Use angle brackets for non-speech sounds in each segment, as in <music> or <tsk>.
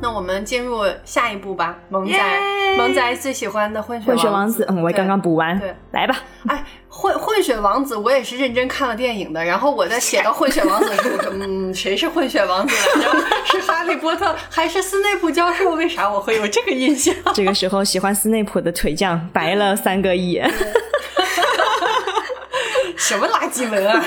那我们进入下一步吧，萌仔耶萌仔最喜欢的混血混血王子，嗯，我也刚刚补完对，来吧。哎，混混血王子，我也是认真看了电影的。然后我在写到混血王子的时候，嗯，谁是混血王子来着？是哈利波特还是斯内普教授？为啥我会有这个印象？这个时候，喜欢斯内普的腿匠白了三个亿。<laughs> 什么垃圾文啊！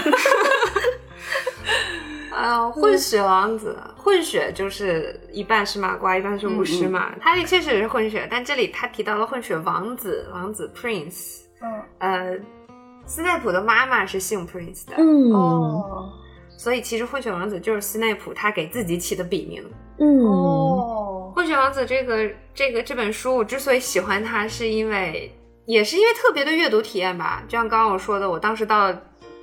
呃，混血王子，混血就是一半是麻瓜，一半是巫师嘛。哈利确实也是混血，但这里他提到了混血王子，王子 Prince。嗯，呃，斯内普的妈妈是姓 Prince 的，嗯哦所以其实混血王子就是斯内普他给自己起的笔名。嗯，哦，混血王子这个这个这本书，我之所以喜欢它，是因为也是因为特别的阅读体验吧。就像刚刚我说的，我当时到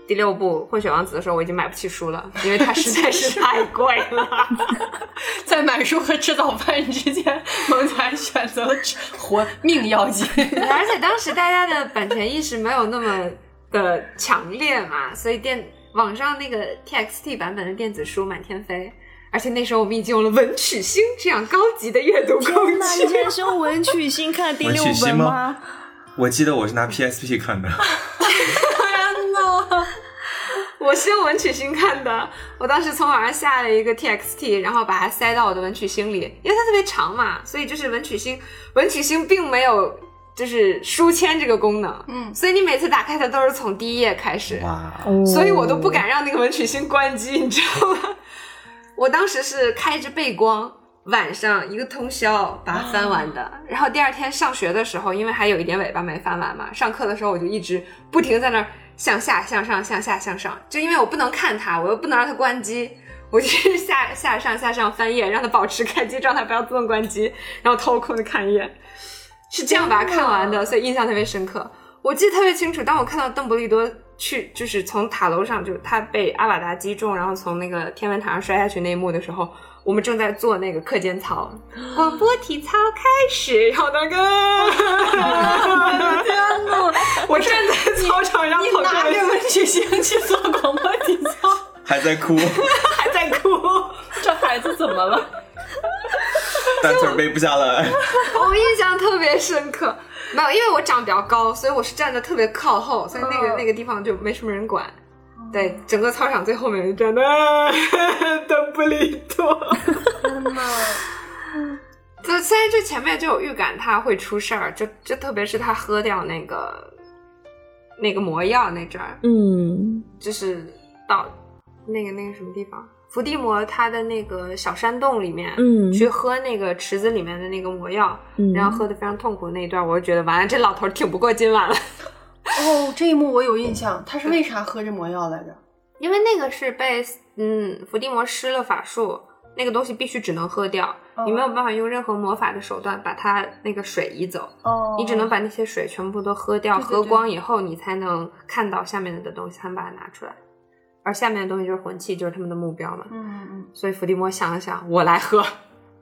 第六部混血王子的时候，我已经买不起书了，因为它实在是太贵了。<laughs> <laughs> 在买书和吃早饭之间，萌仔选择了活命要紧。而且当时大家的版权意识没有那么的强烈嘛，所以电网上那个 TXT 版本的电子书满天飞。而且那时候我们已经有了文曲星这样高级的阅读工具竟。然是用文曲星看第六本吗吗？我记得我是拿 PSP 看的，<laughs> 天呐，我是用文曲星看的，我当时从网上下了一个 TXT，然后把它塞到我的文曲星里，因为它特别长嘛，所以就是文曲星，文曲星并没有就是书签这个功能，嗯所以你每次打开它都是从第一页开始，所以我都不敢让那个文曲星关机，你知道吗？我当时是开着背光，晚上一个通宵把它翻完的。然后第二天上学的时候，因为还有一点尾巴没翻完嘛，上课的时候我就一直不停在那儿向下、向上、向下、向上，就因为我不能看它，我又不能让它关机。我就是 <laughs> 下下上下上翻页，让它保持开机状态，不要自动关机，然后掏空的看一眼，是这样把它看完的，所以印象特别深刻。我记得特别清楚，当我看到邓布利多去，就是从塔楼上，就是他被阿瓦达击中，然后从那个天文塔上摔下去那一幕的时候，我们正在做那个课间操，广播体操开始，然后那个，天呐，我站在操场上你跑这个，拿着文曲星去做广播体操，<laughs> 还在哭，<laughs> 还在哭，这孩子怎么了？单词儿背不下来。我印象特别深刻。没有，因为我长比较高，所以我是站的特别靠后，所以那个、嗯那个地方就没什么人管。对，整个操场最后面就站的 <laughs> 邓布利多。天呐，就虽然就前面就有预感他会出事儿，就就特别是他喝掉那个那个魔药那阵儿，嗯。就是到那个那个什么地方，伏地魔他的那个小山洞里面，嗯去喝那个池子里面的那个魔药，嗯然后喝的非常痛苦那一段，我就觉得完了，这老头儿挺不过今晚了，哦，这一幕我有印象，他是为啥喝这魔药来着？<laughs> 因为那个是被嗯伏地魔施了法术。那个东西必须只能喝掉，哦你没有办法用任何魔法的手段把它那个水移走。哦你只能把那些水全部都喝掉，对对对喝光以后，你才能看到下面的东西，才能把它拿出来。而下面的东西就是魂器，就是他们的目标嘛。嗯嗯，所以伏地魔想了想，我来喝。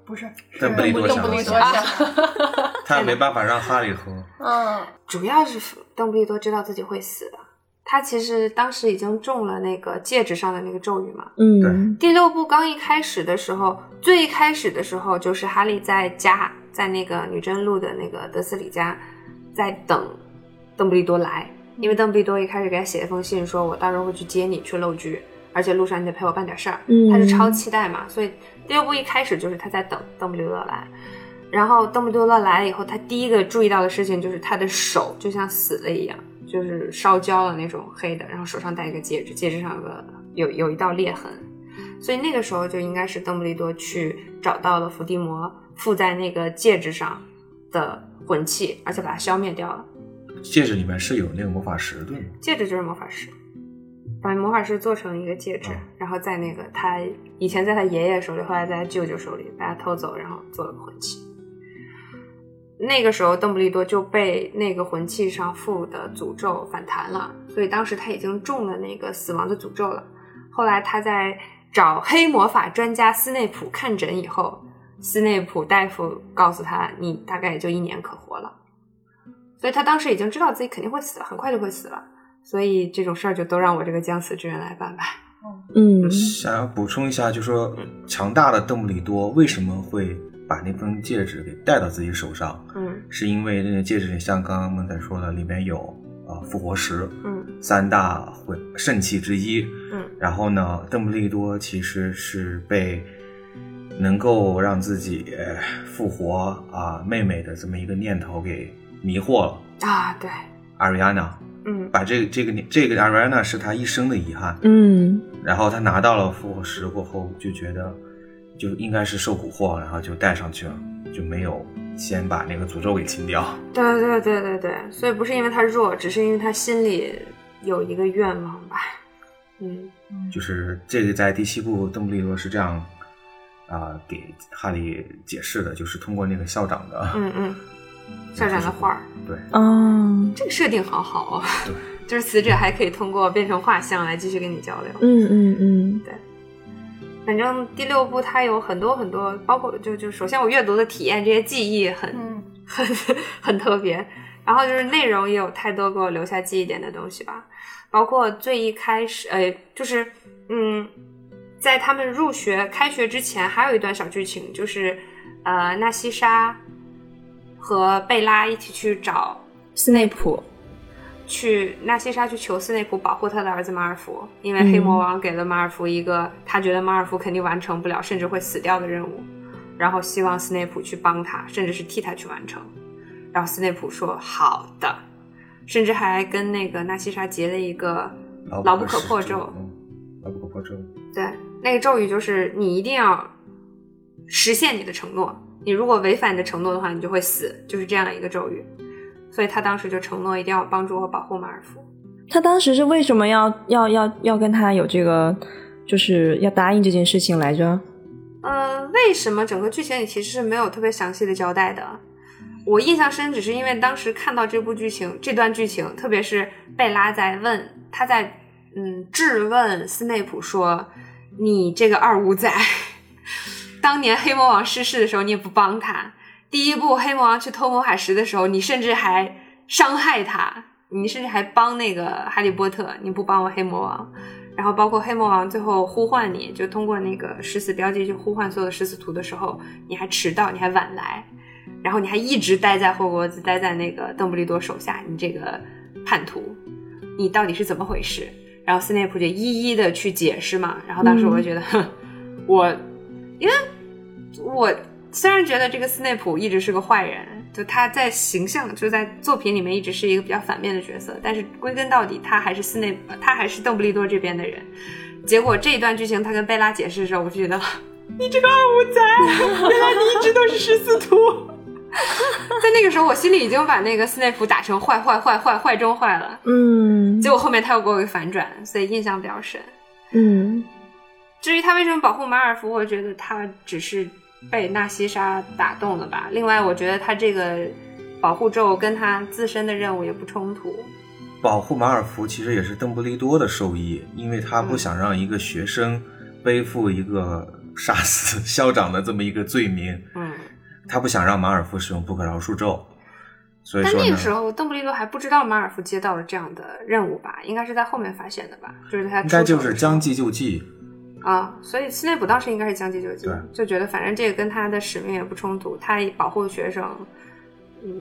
不是，是邓布利多邓布利多想。想，<laughs> 他也没办法让哈利喝，嗯。<laughs> 主要是邓布利多知道自己会死的，他其实当时已经中了那个戒指上的那个咒语嘛。嗯。第六部刚一开始的时候，最一开始的时候就是哈利在家，在那个女真路的那个德斯里家，在等邓布利多来，因为邓布利多一开始给他写一封信，说我到时候会去接你去陋居，而且路上你得陪我办点事儿，嗯他就超期待嘛，所以第六部一开始就是他在等邓布利多来。然后邓布利多来了以后，他第一个注意到的事情就是他的手就像死了一样，就是烧焦了那种黑的，然后手上戴一个戒指，戒指上有个有有一道裂痕，所以那个时候就应该是邓布利多去找到了伏地魔附在那个戒指上的魂器，而且把它消灭掉了。戒指里面是有那个魔法石对吗？戒指就是魔法石，把魔法石做成一个戒指，然后在那个他以前在他爷爷手里，后来在他舅舅手里把他偷走，然后做了个魂器。那个时候，邓布利多就被那个魂器上附的诅咒反弹了，所以当时他已经中了那个死亡的诅咒了。后来他在找黑魔法专家斯内普看诊以后，斯内普大夫告诉他，你大概也就一年可活了。所以他当时已经知道自己肯定会死了，很快就会死了。所以这种事儿就都让我这个将死之人来办吧。嗯想要补充一下，就说强大的邓布利多为什么会把那份戒指给戴到自己手上，嗯是因为那个戒指像刚刚孟仔说的，里面有啊、呃复活石，嗯三大魂圣器之一。嗯然后呢，邓布利多其实是被能够让自己呃复活啊妹妹的这么一个念头给迷惑了。啊，对，阿瑞安娜嗯把这个这个这个阿瑞安娜是她一生的遗憾。嗯然后她拿到了复活石过后，就觉得就应该是受蛊惑，然后就带上去了，就没有先把那个诅咒给清掉。对对对对对，所以不是因为他弱，只是因为他心里有一个愿望吧。嗯就是这个在第七部邓布利多是这样啊、给哈利解释的，就是通过那个校长的嗯嗯，校长的画儿，对。嗯，这个设定好好哦，对，<laughs> 就是死者还可以通过变成画像来继续跟你交流。嗯嗯嗯。对。反正第六部它有很多很多，包括就就首先我阅读的体验，这些记忆很、嗯很很特别，然后就是内容也有太多给我留下记忆点的东西吧，包括最一开始，呃，就是嗯，在他们入学开学之前，还有一段小剧情，就是呃，纳西莎和贝拉一起去找斯内普，去纳西莎去求斯内普保护他的儿子马尔福，因为黑魔王给了马尔福一个他觉得马尔福肯定完成不了，甚至会死掉的任务，然后希望斯内普去帮他，甚至是替他去完成。然后斯内普说好的，甚至还跟那个纳西莎结了一个牢不可破咒。嗯，牢不可破咒。对，那个咒语就是你一定要实现你的承诺，你如果违反你的承诺的话，你就会死，就是这样一个咒语。所以他当时就承诺一定要帮助和保护马尔福。他当时是为什么要要要要跟他有这个，就是要答应这件事情来着？呃，为什么整个剧情里其实是没有特别详细的交代的？我印象深，只是因为当时看到这部剧情这段剧情，特别是贝拉在问他在嗯质问斯内普说：“你这个二五仔，当年黑魔王逝世的时候你也不帮他，第一部黑魔王去偷魔法石的时候，你甚至还伤害他，你甚至还帮那个哈利波特，你不帮我黑魔王。”然后包括黑魔王最后呼唤你，就通过那个食死标记去呼唤所有的食死徒的时候，你还迟到，你还晚来，然后你还一直待在霍格沃兹，待在那个邓布利多手下，你这个叛徒，你到底是怎么回事？然后斯内普就一一的去解释嘛。然后当时我就觉得，哼，我因为我虽然觉得这个斯内普一直是个坏人，就他在形象就在作品里面一直是一个比较反面的角色，但是归根到底他还是斯内他还是邓布利多这边的人。结果这一段剧情他跟贝拉解释的时候，我就觉得 <laughs> 你这个二五仔，原来你一直都是十四徒。在那个时候，我心里已经把那个斯内普打成坏坏坏坏坏中坏了，嗯结果后面他又给我一个反转，所以印象比较深。嗯至于他为什么保护马尔福，我觉得他只是被纳西莎打动了吧。另外，我觉得他这个保护咒跟他自身的任务也不冲突。保护马尔福其实也是邓布利多的受益，因为他嗯不想让一个学生背负一个 <laughs> 杀死校长的这么一个罪名，嗯，他不想让马尔福使用不可饶恕咒，所以说但那个，时候邓布利多还不知道马尔福接到了这样的任务吧？应该是在后面发现的吧？就是他应该就是将计就计。啊，所以斯内普当时应该是将计就计对，就觉得反正这个跟他的使命也不冲突，他保护学生，嗯，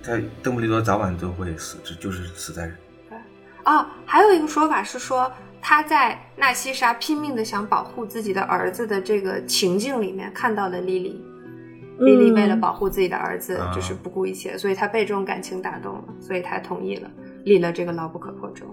他邓布利多早晚都会死，这就是死在啊，还有一个说法是说，他在纳西莎拼命的想保护自己的儿子的这个情境里面看到了莉莉，莉莉为了保护自己的儿子，啊。就是不顾一切，所以他被这种感情打动了，所以他同意了立了这个牢不可破咒。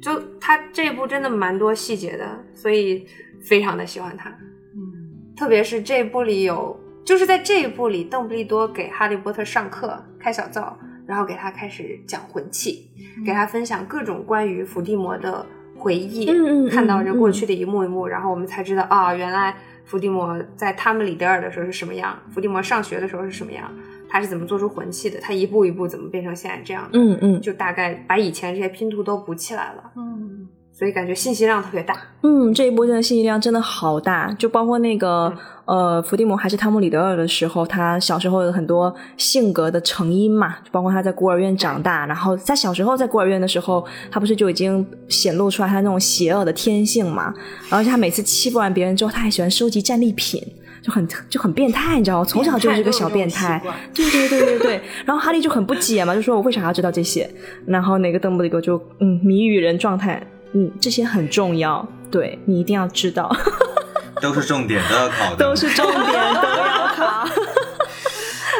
就他这部真的蛮多细节的，所以非常的喜欢他。嗯。特别是这一部里有，就是在这一部里，邓布利多给哈利波特上课开小灶，然后给他开始讲魂器，给他分享各种关于伏地魔的回忆，嗯嗯嗯看到这过去的一幕一幕，然后我们才知道啊，原来伏地魔在他们里德尔的时候是什么样，伏地魔上学的时候是什么样，他是怎么做出魂器的，他一步一步怎么变成现在这样的，嗯嗯。就大概把以前这些拼图都补起来了，嗯所以感觉信息量特别大。嗯，这一波真的信息量真的好大，就包括那个、呃，伏地魔还是汤姆里德尔的时候，他小时候有很多性格的成因嘛，就包括他在孤儿院长大，然后他小时候在孤儿院的时候，他不是就已经显露出来他那种邪恶的天性嘛，而且他每次欺负完别人之后，他还喜欢收集战利品。就很就很变态，你知道吗？从小就是个小变态。对对对对对。然后哈利就很不解嘛，就说我为啥要知道这些？然后那个邓布利多就嗯谜语人状态，嗯这些很重要，对你一定要知道。<laughs> 都是重点，都要考的。都是重点，都要考。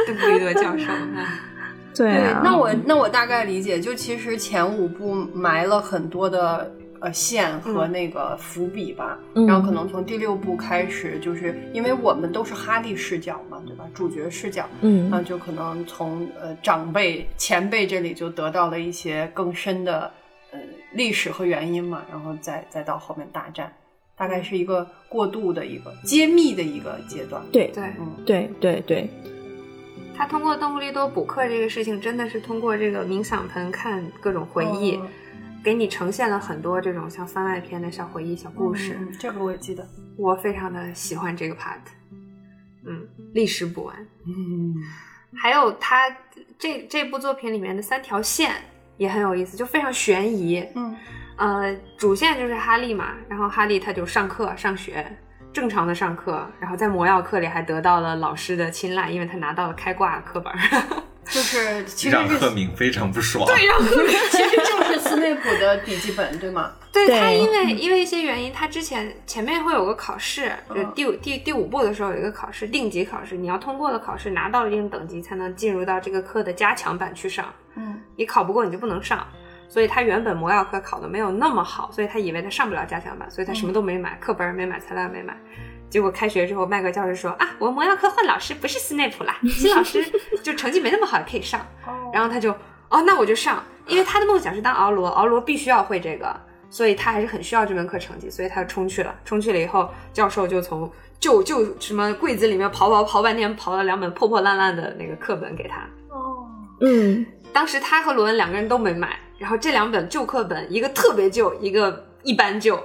邓布利多教授，对啊。那我那我大概理解，就其实前五部埋了很多的呃线和那个伏笔吧，然后可能从第六部开始，就是因为我们都是哈利视角嘛，对吧？主角视角，嗯，那就可能从呃长辈前辈这里就得到了一些更深的呃历史和原因嘛，然后再再到后面大战。大概是一个过渡的一个揭秘的一个阶段。对对，嗯，对对对。他通过邓布利多补课这个事情，真的是通过这个冥想盆看各种回忆，给你呈现了很多这种像番外篇的小回忆、小故事。这个我也记得，我非常的喜欢这个 part。嗯，历史补完。嗯，还有他这这部作品里面的三条线也很有意思，就非常悬疑。嗯。呃，主线就是哈利嘛，然后哈利他就上课上学，正常的上课，然后在魔药课里还得到了老师的青睐，因为他拿到了开挂课本，就是其实让赫敏非常不爽。对，让赫敏其实就是斯内普的笔记本，对吗？<laughs> 对他，因为因为一些原因，他之前前面会有个考试，就第五第第五部的时候有一个考试，定级考试，你要通过了考试，拿到了一定等级，才能进入到这个课的加强版去上。嗯，你考不过，你就不能上。所以他原本魔药课考的没有那么好，所以他以为他上不了加强版，所以他什么都没买，课本没买，材料没买。结果开学之后，麦克教授说啊，我魔药课换老师，不是斯内普啦，<laughs> 新老师就成绩没那么好也可以上。然后他就哦，那我就上，因为他的梦想是当敖罗，敖罗必须要会这个，所以他还是很需要这门课成绩，所以他就冲去了。冲去了以后，教授就从就就什么柜子里面刨刨刨半天，刨了两本破破烂烂的那个课本给他。哦，嗯，当时他和罗恩两个人都没买。然后这两本旧课本，一个特别旧，一个一般旧，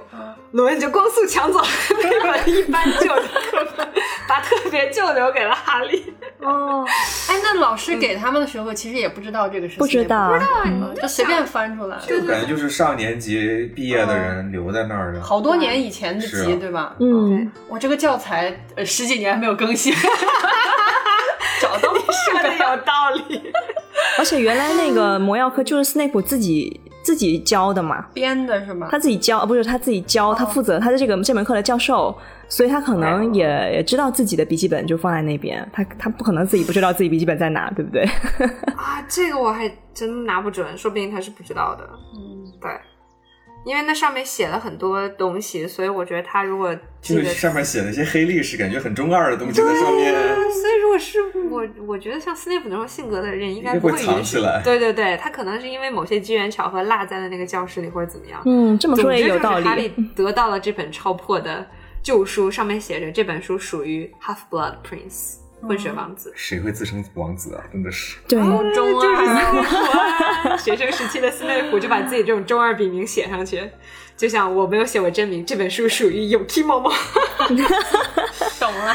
罗恩就光速抢走了 <laughs> 那本一般旧的课本，<laughs> 把特别旧留给了哈利。哦，哎，那老师给他们的时候，其实也不知道这个事情不知道，不知道，就随便翻出来。就感觉就是上年级毕业的人留在那儿的，好多年以前的集，对吧？嗯，我这个教材呃十几年还没有更新，<laughs> 找到说的有道理。而且原来那个魔药课就是斯内普自己自己教的嘛，编的是吗？他自己教，不是他自己教，他负责，他的这个这门课的教授，所以他可能也也知道自己的笔记本就放在那边，他他不可能自己不知道自己笔记本在哪，对不对？<laughs> 啊，这个我还真拿不准，说不定他是不知道的。嗯，对。因为那上面写了很多东西，所以我觉得他如果就是上面写了一些黑历史，感觉很中二的东西在上面。所以如果是我，我觉得像斯内普那种性格的人，应该不会藏起来。对对对，他可能是因为某些机缘巧合落在了那个教室里，或者怎么样。嗯，这么说也有道理。哈利得到了这本超破的旧书，上面写着这本书属于 Half Blood Prince。混血王子，谁会自称王子啊？真的是，对，中二。<laughs> 学生时期的斯内普就把自己这种中二笔名写上去，就像我没有写我真名，这本书属于有某。<laughs> 懂了。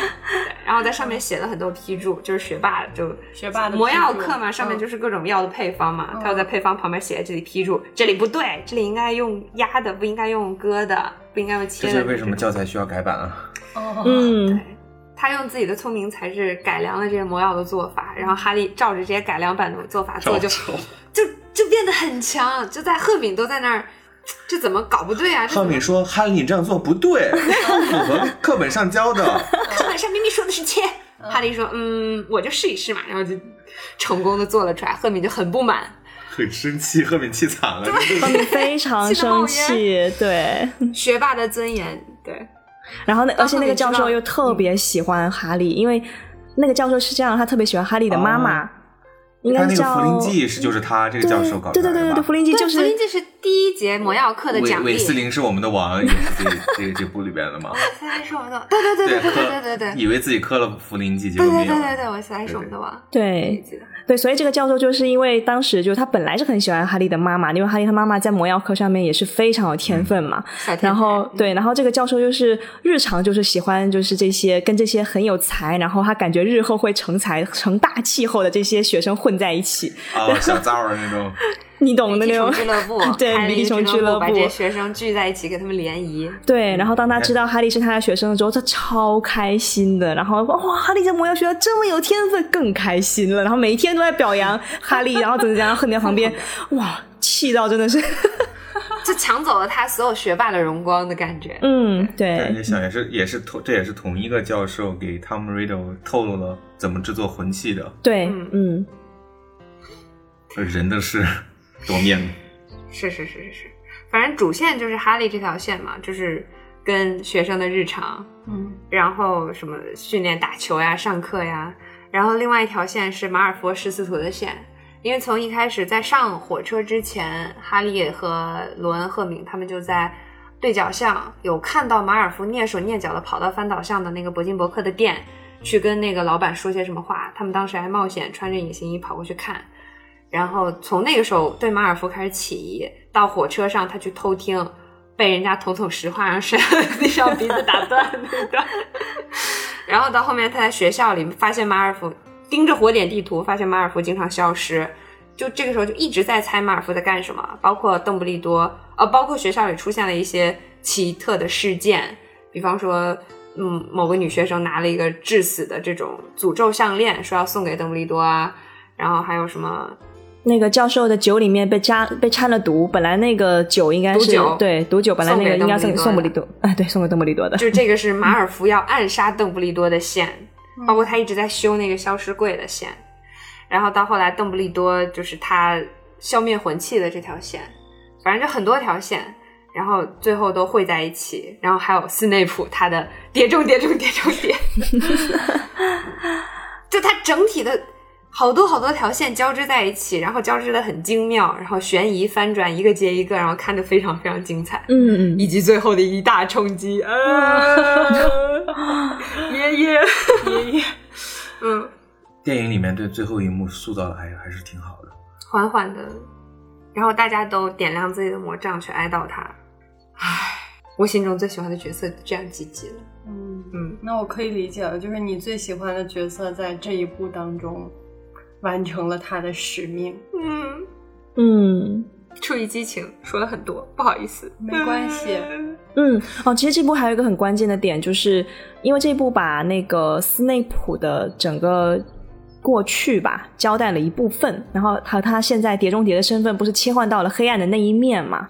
然后在上面写了很多批注，就是学霸就学霸的魔药课嘛，上面就是各种药的配方嘛，他要在配方旁边写在这里批注，这里不对，这里应该用压的，不应该用割的，不应该用切的。这是为什么教材需要改版啊？哦，嗯，对。他用自己的聪明才智改良了这些魔药的做法，然后哈利照着这些改良版的做法做，就就就变得很强。就在赫敏都在那儿，这怎么搞不对啊？赫敏说：“哈利，你这样做不对，<laughs> 不符合课本上教的。<laughs> 课本上明明说的是切。”哈利说：“嗯，我就试一试嘛。”然后就成功的做了出来。赫敏就很不满，<laughs> 很生气。赫敏气惨了，赫敏非常生气。对，学霸的尊严，对。然后那而且那个教授又特别喜欢哈利，因为那个教授是这样，他特别喜欢哈利的妈妈，应该叫福临记是就是他这个教授搞的，对对对对对，福临记就是福临记是第一节魔药课的奖励。韦斯林是我们的王，也是这这这部里边的嘛。韦斯林是我们的，对对对对对对对对，以为自己磕了福临记，结果没有。对对对对，韦斯林是我们的王，对。对，所以这个教授就是因为当时就他本来是很喜欢哈利的妈妈，因为哈利他妈妈在魔药课上面也是非常有天分嘛。然后对，然后这个教授就是日常就是喜欢就是这些跟这些很有才，然后他感觉日后会成才成大气候的这些学生混在一起。哦，小灶儿那种。你懂的那种俱乐部 <laughs> 对开了一个迷虫俱乐部把这些学生聚在一起，给他们联谊。对，然后当他知道哈利是他的学生的时候，他超开心的。然后哇，哈利在魔药学校这么有天分，更开心了。然后每一天都在表扬哈利，然后怎么怎么样，恨在旁边，哇，气到真的是，<laughs> 就抢走了他所有学霸的荣光的感觉。嗯，对，对，你想也是也是同这也是同一个教授给 Tom Riddle 透露了怎么制作魂器的，对，嗯嗯，人的是多面的。是是是是是，反正主线就是哈利这条线嘛，就是跟学生的日常，嗯然后什么训练打球呀、上课呀，然后另外一条线是马尔福十四图的线，因为从一开始在上火车之前，哈利和罗恩、赫敏他们就在对角巷有看到马尔福蹑手蹑脚的跑到翻倒巷的那个伯金伯克的店，去跟那个老板说些什么话，他们当时还冒险穿着隐形衣跑过去看。然后从那个时候对马尔福开始起疑，到火车上他去偷听，被人家捅捅实话，然后摔到地上，鼻子打断那段。<laughs> 然后到后面他在学校里发现马尔福盯着火点地图，发现马尔福经常消失，就这个时候就一直在猜马尔福在干什么，包括邓布利多，呃，包括学校里出现了一些奇特的事件，比方说。嗯，某个女学生拿了一个致死的这种诅咒项链，说要送给邓布利多啊，然后还有什么那个教授的酒里面被加被掺了毒，本来那个酒应该是毒对毒酒，本来那个送给应该送邓布利多送布利多，哎，<laughs> 对，送给邓布利多的，就这个是马尔 <laughs> 福要暗杀邓布利多的线，嗯。包括他一直在修那个消失柜的线，然后到后来邓布利多就是他消灭魂器的这条线，反正就很多条线，然后最后都汇在一起，然后还有斯内普他的叠中叠中叠中叠，<laughs> 就他整体的好多好多条线交织在一起，然后交织的很精妙，然后悬疑翻转一个接一个，然后看着非常非常精彩。嗯嗯，以及最后的一大冲击，啊，<laughs> 爷爷，爷爷，嗯，电影里面对最后一幕塑造的还还是挺好的。缓缓的，然后大家都点亮自己的魔杖去哀悼他。唉，我心中最喜欢的角色这样积极了。嗯嗯，那我可以理解了，就是你最喜欢的角色在这一部当中完成了他的使命。嗯，嗯出于激情说了很多，不好意思，没关系嗯，哦，其实这部还有一个很关键的点，就是因为这部把那个斯内普的整个过去吧交代了一部分，然后他他现在碟中谍的身份不是切换到了黑暗的那一面嘛？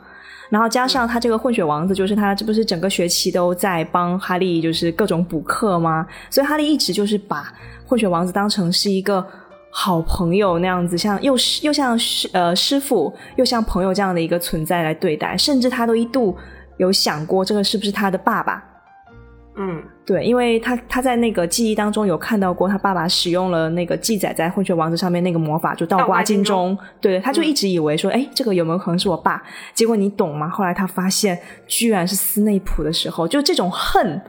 然后加上他这个混血王子，就是他这不是整个学期都在帮哈利就是各种补课吗？所以哈利一直就是把混血王子当成是一个好朋友那样子，像又是又像师呃师傅又像朋友这样的一个存在来对待，甚至他都一度有想过这个是不是他的爸爸。嗯对，因为他他在那个记忆当中有看到过他爸爸使用了那个记载在混血王子上面那个魔法，就倒倒挂挂金金钟钟。对，他就一直以为说，哎、这个有没有可能是我爸？结果你懂吗？后来他发现居然是斯内普的时候，就这种恨。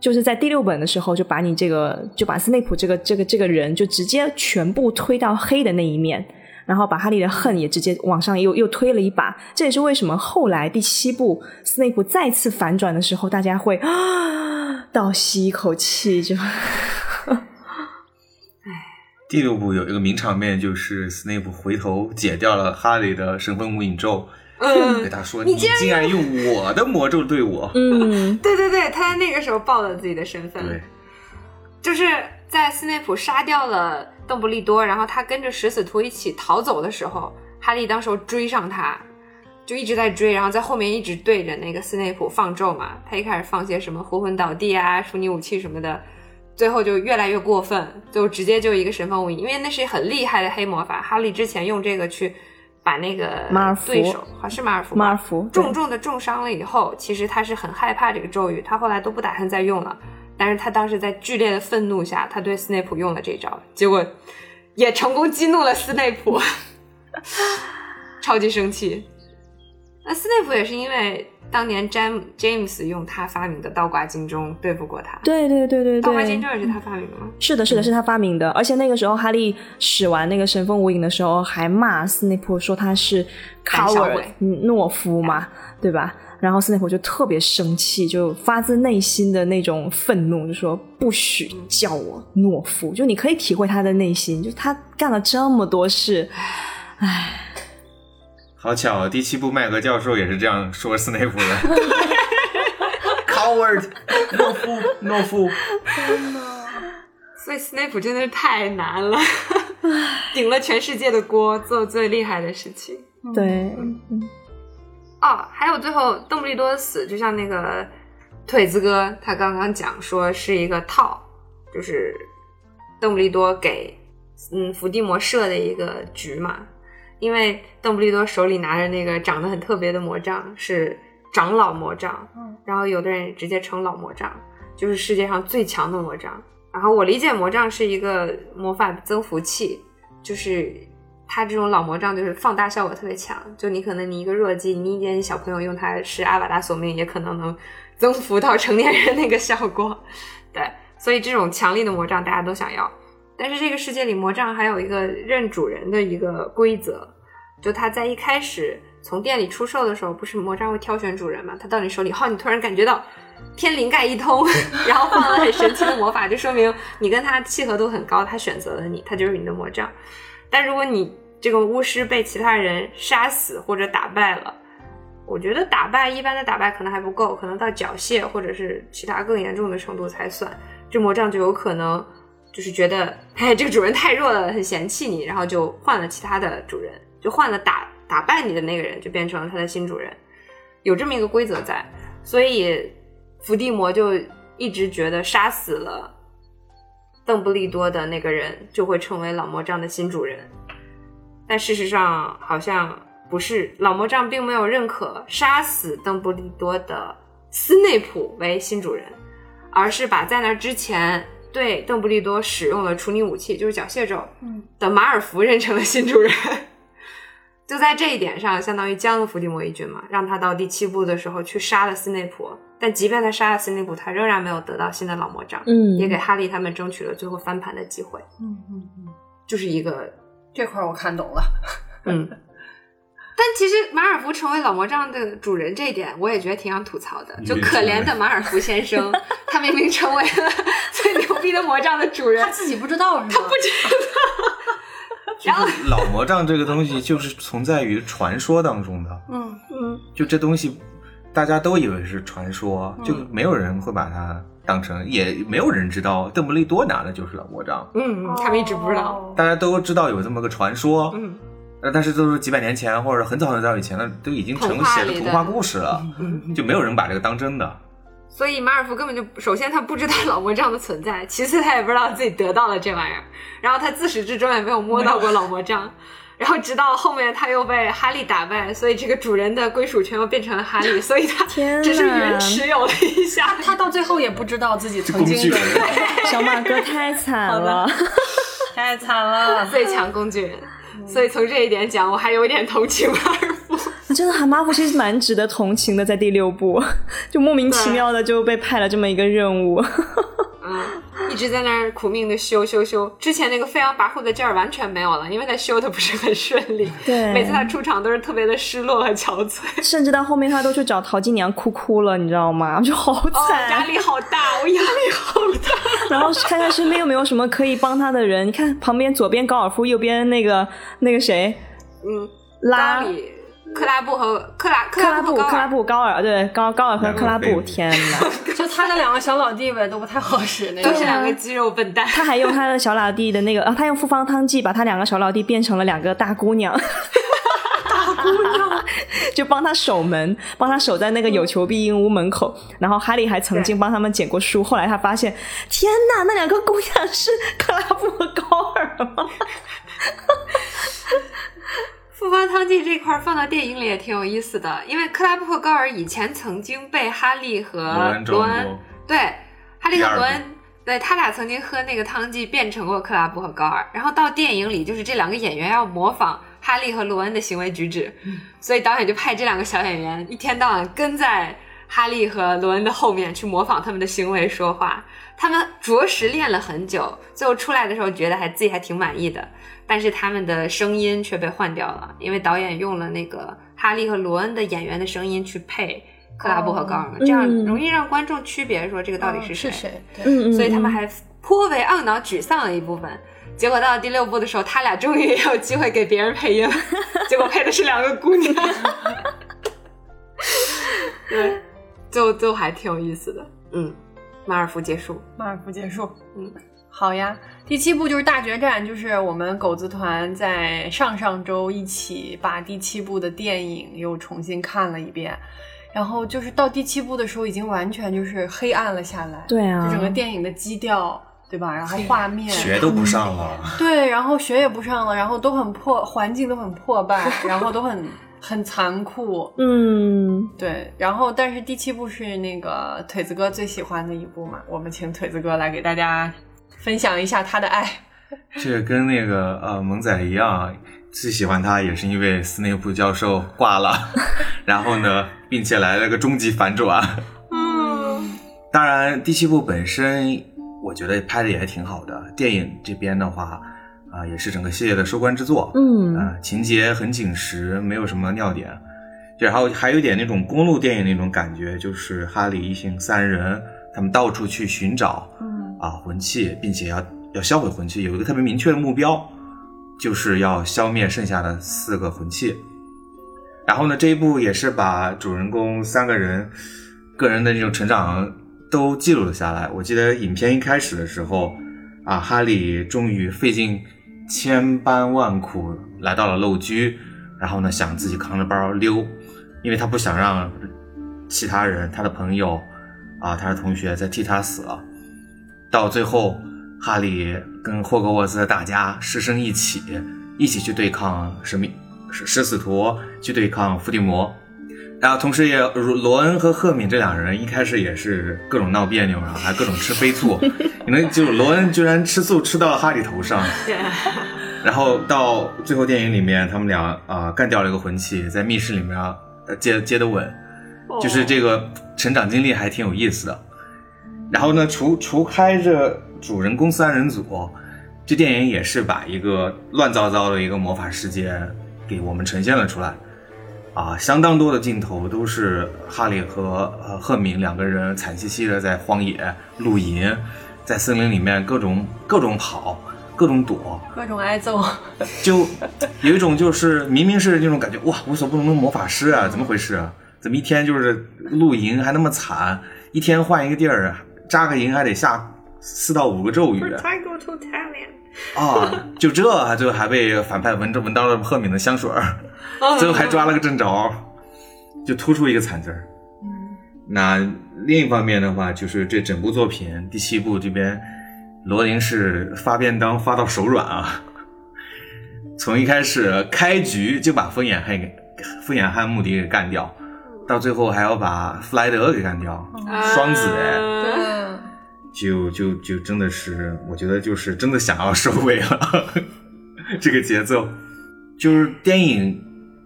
就是在第六本的时候，就把你这个，就把斯内普这个这个这个人，就直接全部推到黑的那一面，然后把哈利的恨也直接往上又又推了一把。这也是为什么后来第七部斯内普再次反转的时候，大家会啊倒吸一口气，就第六部有一个名场面，就是斯内普回头解掉了哈利的神风无影咒，嗯对，<laughs> 他说：“你你竟然竟然用我的魔咒对我。<laughs> 嗯对对对，他在那个时候暴露了自己的身份，对，就是在斯内普杀掉了邓布利多，然后他跟着食死徒一起逃走的时候，哈利当时候追上他，就一直在追，然后在后面一直对着那个斯内普放咒嘛。他一开始放些什么呼魂倒地啊、处女武器什么的，最后就越来越过分，就直接就一个神风无影，因为那是很厉害的黑魔法。哈利之前用这个去把那个马尔福对手，还是马尔福，马尔福重重的重伤了以后，其实他是很害怕这个咒语，他后来都不打算再用了。但是他当时在剧烈的愤怒下，他对斯内普用了这招，结果也成功激怒了斯内普，<laughs> 超级生气。那斯内普也是因为当年詹 James 用他发明的倒挂金钟对付过他，对对对对倒挂金对，钟也是他发明的吗？是的，是的，是他发明的。而且那个时候哈利使完那个神风无影的时候，还骂斯内普说他是 coward 懦夫嘛，对吧？然后斯内普就特别生气，就发自内心的那种愤怒，就说不许叫我懦夫。就你可以体会他的内心，就他干了这么多事，唉，好巧，第七部麦格教授也是这样说斯内普的。<laughs> Coward，懦夫，懦夫。所以斯内普真的是太难了，<laughs> 顶了全世界的锅，做最厉害的事情。对，哦，还有最后邓布利多的死，就像那个腿子哥他刚刚讲说是一个套，就是邓布利多给嗯伏地魔设的一个局嘛。因为邓布利多手里拿着那个长得很特别的魔杖是长老魔杖，嗯然后有的人直接称老魔杖，就是世界上最强的魔杖。然后我理解魔杖是一个魔法增幅器，就是它这种老魔杖就是放大效果特别强，就你可能你一个弱鸡，你一点小朋友用它是阿瓦达索命，也可能能增幅到成年人那个效果。<laughs> 对，所以这种强力的魔杖大家都想要。但是这个世界里魔杖还有一个认主人的一个规则，就它在一开始从店里出售的时候，不是魔杖会挑选主人嘛？他到你手里后，你突然感觉到天灵盖一通，<laughs> 然后放了很神奇的魔法，就说明你跟他契合度很高，他选择了你，他就是你的魔杖。但如果你这个巫师被其他人杀死或者打败了，我觉得打败一般的打败可能还不够，可能到缴械或者是其他更严重的程度才算。这魔杖就有可能就是觉得，哎，这个主人太弱了，很嫌弃你，然后就换了其他的主人，就换了打打败你的那个人，就变成了他的新主人，有这么一个规则在，所以伏地魔就一直觉得杀死了邓布利多的那个人就会成为老魔杖的新主人，但事实上好像不是，老魔杖并没有认可杀死邓布利多的斯内普为新主人，而是把在那之前对邓布利多使用了处女武器，就是缴械咒嗯的马尔福认成了新主人。就在这一点上，相当于将了伏地魔一军嘛，让他到第七部的时候去杀了斯内普。但即便他杀了斯内普，他仍然没有得到新的老魔杖，嗯也给哈利他们争取了最后翻盘的机会，嗯嗯嗯，就是一个这块儿我看懂了。嗯。但其实马尔福成为老魔杖的主人这一点，我也觉得挺想吐槽的。就可怜的马尔福先生，<laughs> 他明明成为了 <laughs> 最牛逼的魔杖的主人他，自己不知道是吗？他不知道。然后老魔杖这个东西，就是存在于传说当中的，嗯嗯，就这东西，大家都以为是传说，就没有人会把它当成，也没有人知道邓布利多拿的就是老魔杖，嗯，嗯他们一直不知道，哦大家都知道有这么个传说，嗯，呃，但是都是几百年前或者很早很早以前的，都已经成写的童话故事了，就没有人把这个当真的。所以马尔福根本就首先他不知道老魔杖的存在，其次他也不知道自己得到了这玩意儿，然后他自始至终也没有摸到过老魔杖，然后直到后面他又被哈利打败，所以这个主人的归属权又变成了哈利，所以他天只是哪云持有了一下。他到最后也不知道自己曾经拥有，<laughs> 小马哥太惨了。<laughs> 太惨了。最强工具人，所以从这一点讲，我还有点同情二。真的，蛤蟆夫其实蛮值得同情的，在第六部 <laughs> 就莫名其妙的就被派了这么一个任务。<laughs> 嗯，一直在那儿苦命的修修修，之前那个飞扬跋扈的劲儿完全没有了，因为他修的不是很顺利。对每次他出场都是特别的失落和憔悴。甚至到后面他都去找陶金娘哭哭了，你知道吗？<laughs> 就好哦，压。力好大，我压力好大。然后看看身边有没有什么可以帮他的人。你看旁边左边高尔夫，右边那个那个谁嗯，拉里、克拉布和克拉克克拉布克拉布高尔对高高尔和克拉布，天哪！<laughs> 就他那两个小老弟呗，都不太好使那都。是两个肌肉笨蛋。他还用他的小老弟的那个啊，<laughs> 他用复方汤剂把他两个小老弟变成了两个大姑娘。大姑娘 <laughs> 就帮他守门，帮他守在那个有求必应屋门口。然后哈利还曾经帮他们捡过书。后来他发现，天哪，那两个姑娘是克拉布和高尔吗？复方汤剂这块儿放到电影里也挺有意思的，因为克拉布和高尔以前曾经被哈利和罗恩对哈利和罗恩。对他俩曾经喝那个汤剂变成过克拉布和高尔，然后到电影里就是这两个演员要模仿哈利和罗恩的行为举止，所以导演就派这两个小演员一天到晚跟在哈利和罗恩的后面去模仿他们的行为说话。他们着实练了很久，最后出来的时候觉得还自己还挺满意的，但是他们的声音却被换掉了，因为导演用了那个哈利和罗恩的演员的声音去配克拉布和高尔嘛，这样嗯容易让观众区别说这个到底哦是谁。是谁？对，所以他们还颇为懊恼沮丧了一部分。结果到了第六部的时候，他俩终于也有机会给别人配音了，<laughs> 结果配的是两个姑娘。对，就就还挺有意思的。嗯，马尔福结束，马尔福结束。嗯，好呀。第七部就是大决战，就是我们狗子团在上上周一起把第七部的电影又重新看了一遍，然后就是到第七部的时候，已经完全就是黑暗了下来。对啊就整个电影的基调，对吧？然后画面，学都不上了，对，然后学也不上了，然后都很破，环境都很破败，<laughs> 然后都很很残酷。嗯，对，然后但是第七部是那个腿子哥最喜欢的一部嘛，我们请腿子哥来给大家分享一下他的爱。这跟那个呃萌仔一样，最喜欢他也是因为斯内普教授挂了，<laughs> 然后呢，并且来了个终极反转。嗯，当然，第七部本身我觉得拍的也还挺好的。电影这边的话，啊、也是整个系列的收官之作。嗯啊、情节很紧实，没有什么尿点。然后还有点那种公路电影那种感觉，就是哈利一行三人他们到处去寻找嗯啊魂器，并且要要销毁魂器，有一个特别明确的目标，就是要消灭剩下的四个魂器。然后呢，这一部也是把主人公三个人个人的那种成长都记录了下来。我记得影片一开始的时候，啊，哈利终于费尽千般万苦来到了陋居，然后呢，想自己扛着包溜，因为他不想让其他人、他的朋友啊、他的同学再替他死了。到最后，哈利跟霍格沃茨的大家师生一起，一起去对抗神秘食食死徒，去对抗伏地魔。然后同时也如罗恩和赫敏这两人一开始也是各种闹别扭，然后还各种吃飞醋。你能就是罗恩居然吃醋吃到了哈利头上，<laughs> 然后到最后电影里面，他们俩啊、干掉了一个魂器，在密室里面接接的吻，就是这个成长经历还挺有意思的。然后呢，除除开这主人公三人组，这电影也是把一个乱糟糟的一个魔法世界给我们呈现了出来。啊，相当多的镜头都是哈利和呃赫敏两个人惨兮兮的在荒野露营，在森林里面各种各种跑，各种躲，各种挨揍。<laughs> 就有一种就是明明是那种感觉，哇，无所不能的魔法师啊，怎么回事啊？怎么一天就是露营还那么惨，一天换一个地儿，扎个营还得下四到五个咒语 Tiger to Italian。啊！就这，最后还被反派闻着闻到了赫敏的香水儿，<laughs> 最后还抓了个正着，就突出一个惨字儿。那另一方面的话，就是这整部作品第七部这边，罗琳是发便当发到手软啊。从一开始开局就把风眼汉给风眼汉穆迪给干掉，到最后还要把弗莱德给干掉，双子哎，嗯，<laughs> 就就就真的是，我觉得就是真的想要收尾了，这个节奏，就是电影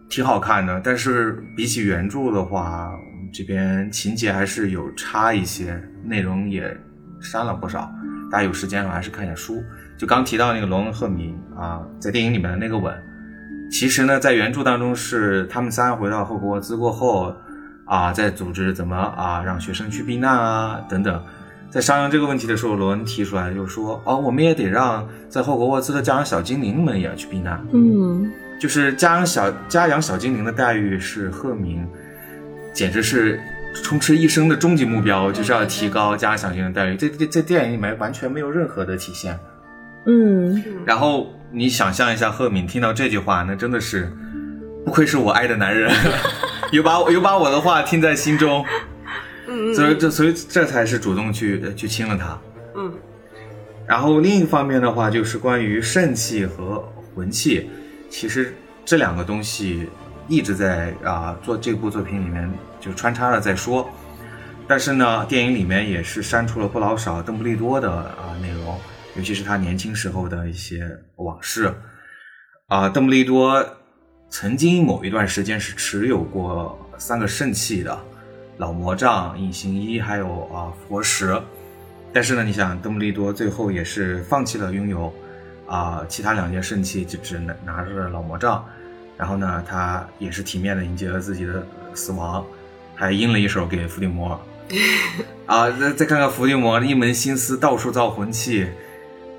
挺好看的，但是比起原著的话，这边情节还是有差一些，内容也删了不少。大家有时间的话还是看一下书。就刚提到那个罗恩赫敏啊，在电影里面的那个吻，其实呢，在原著当中是他们仨回到霍格沃兹过后啊，在组织怎么啊让学生去避难啊等等。在商量这个问题的时候，罗恩提出来就是说，哦，我们也得让在霍格沃兹的家养小精灵们也要去避难。嗯，就是家养小家养小精灵的待遇是赫敏，简直是充斥一生的终极目标，就是要提高家养小精灵的待遇。这这这电影里面完全没有任何的体现。嗯，然后你想象一下，赫敏听到这句话，那真的是不愧是我爱的男人，<laughs> 有把我有把我的话听在心中。嗯所以这所以这才是主动去去亲了他。嗯然后另一方面的话，就是关于肾气和魂气，其实这两个东西一直在啊、做这部作品里面就穿插着在说，但是呢，电影里面也是删除了不老少邓布利多的啊、内容，尤其是他年轻时候的一些往事。啊、邓布利多曾经某一段时间是持有过三个肾气的，老魔杖、隐形衣还有啊佛石。但是呢，你想，邓布利多最后也是放弃了拥有啊、其他两件圣器，就只拿拿着老魔杖。然后呢，他也是体面的迎接了自己的死亡，还阴了一手给伏地魔。<laughs> 啊，再再看看伏地魔一门心思到处造魂器，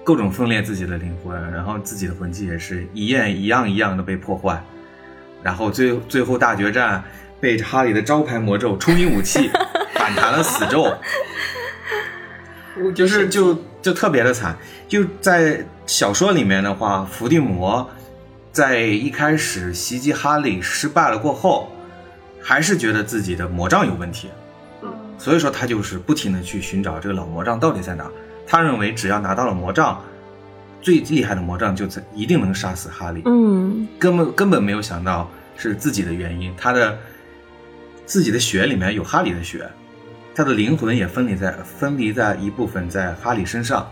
各种分裂自己的灵魂，然后自己的魂器也是一样一样一样的被破坏，然后最最后大决战被哈利的招牌魔咒出名武器 <laughs> 反弹了死咒，<laughs> 就是就就特别的惨。就在小说里面的话，伏地魔在一开始袭击哈利失败了过后，还是觉得自己的魔杖有问题，所以说他就是不停的去寻找这个老魔杖到底在哪。他认为只要拿到了魔杖，最厉害的魔杖就在一定能杀死哈利。嗯根本根本没有想到是自己的原因，他的自己的血里面有哈利的血，他的灵魂也分离在分离在一部分在哈利身上，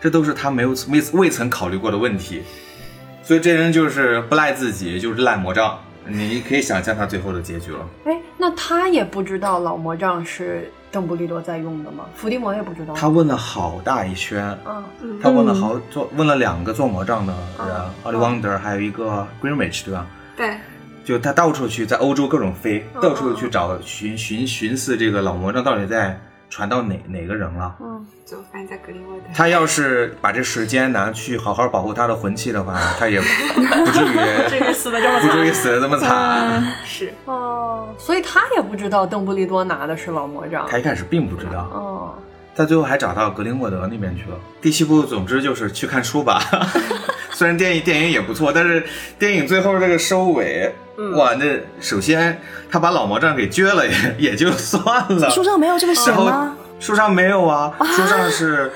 这都是他没有未未曾考虑过的问题，所以这人就是不赖自己，就是赖魔杖。你可以想象他最后的结局了。哎，那他也不知道老魔杖是邓布利多在用的吗？伏地魔也不知道。他问了好大一圈，嗯他问了好做问了两个做魔杖的人嗯，奥利旺德还有一个 Greenwich 对吧？对，就他到处去在欧洲各种飞，嗯到处去找寻寻寻思这个老魔杖到底在传到哪哪个人了。嗯，就发现在格林沃德。他要是把这时间拿去好好保护他的魂器的话，他也不至至于于死的这么惨不至于。死的这么惨。是哦，所以他也不知道邓布利多拿的是老魔杖。他一开始并不知道，哦，他最后还找到格林沃德那边去了。第七部，总之就是去看书吧。<laughs> 虽然电影电影也不错，但是电影最后这个收尾，哇，那首先他把老魔杖给撅了也 <laughs> 也就算了，书上没有这个写然后吗？书上没有啊，书上是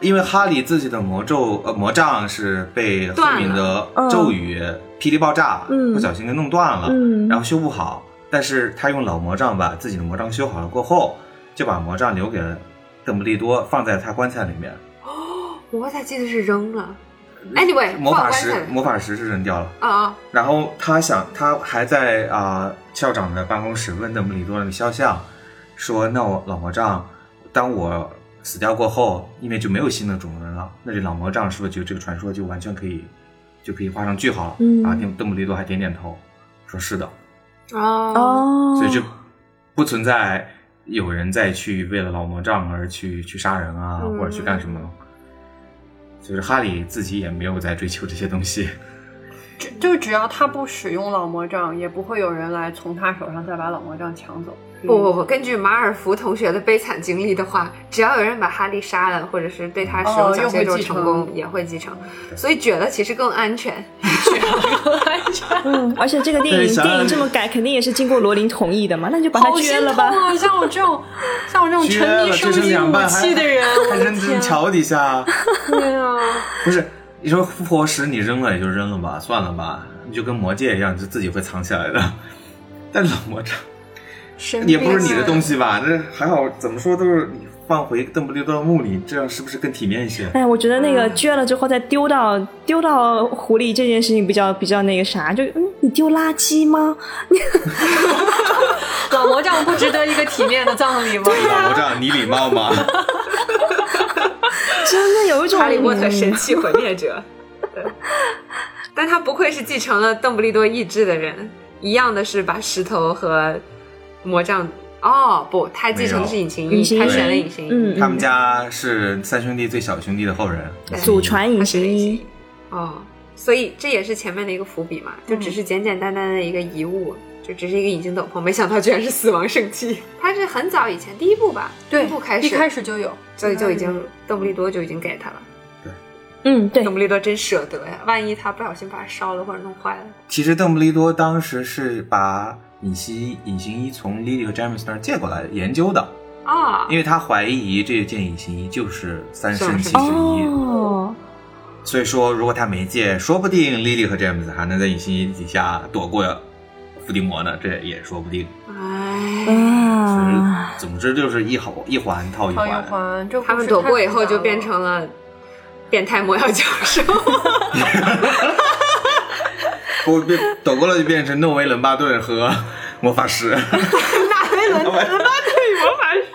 因为哈利自己的魔咒呃魔杖是被赫敏的咒语霹雳爆炸嗯不小心给弄断了，嗯然后修不好。但是他用老魔杖把自己的魔杖修好了过后，就把魔杖留给了邓布利多，放在他棺材里面。哦我咋记得是扔了？Anyway，魔法石魔法石是扔掉了。啊啊，然后他想，他还在啊、校长的办公室问邓布利多的肖像，说：“那我老魔杖，当我死掉过后，因为就没有新的主人了，那这老魔杖是不是就这个传说就完全可以就可以画上句号了？”嗯啊，邓邓布利多还点点头，说是的，哦，哦，所以就不存在有人再去为了老魔杖而去去杀人啊，嗯或者去干什么。就是哈利自己也没有在追求这些东西。只就只要他不使用老魔杖，也不会有人来从他手上再把老魔杖抢走。不不不，根据马尔福同学的悲惨经历的话，只要有人把哈利杀了，或者是对他使用哦小继承成功，也会继承。所以卷了其实更安全。更安全嗯，而且这个电影电影这么改，肯定也是经过罗琳同意的嘛，那就把它好心撅了吧。像我这种像我这种撅沉迷了这是升级武器的人，还扔进桥底下。对啊，不是，你说复活石你扔了也就扔了吧，算了吧，你就跟魔戒一样，就自己会藏起来的。<laughs> 但老魔杖神也不是你的东西吧？这还好，怎么说都是你放回邓布利多的墓里，这样是不是更体面一些？哎，我觉得那嗯个捐了之后再丢到丢到湖里这件事情比较比较那个啥，就嗯，你丢垃圾吗？<laughs> 老魔杖不值得一个体面的葬礼吗？老魔杖，你礼貌吗？<laughs> <laughs> 真的有一种哈利波特神器毁灭者。对，但他不愧是继承了邓布利多意志的人，一样的是把石头和魔杖。哦，不，他继承的是隐形衣，他选了隐形衣。嗯他们家是三兄弟最小兄弟的后人，对祖传隐形衣。哦，所以这也是前面的一个伏笔嘛，就只是简简单单的一个遗物，就只是一个隐形斗篷，没想到居然是死亡圣器。它是很早以前第一部吧，对，第一部开始，一开始就有，所以就已经邓布利多就已经给他了。对嗯，对邓，布利多真舍得呀，万一他不小心把它烧了或者弄坏了，其实邓布利多当时是把隐形隐形衣从莉莉和詹姆斯那儿借过来研究的，啊，因为他怀疑这件隐形衣就是三圣器之一。哦，所以说，如果他没借，说不定莉莉和詹姆斯还能在隐形衣底下躲过伏地魔呢，这也说不定。哎，啊，总之就是一好一环套一套一环。他们躲过以后就变成了变态魔药教授。<laughs> 不变躲过了就变成诺维伦巴顿和魔法师。<laughs> 纳维伦伦巴顿魔法师，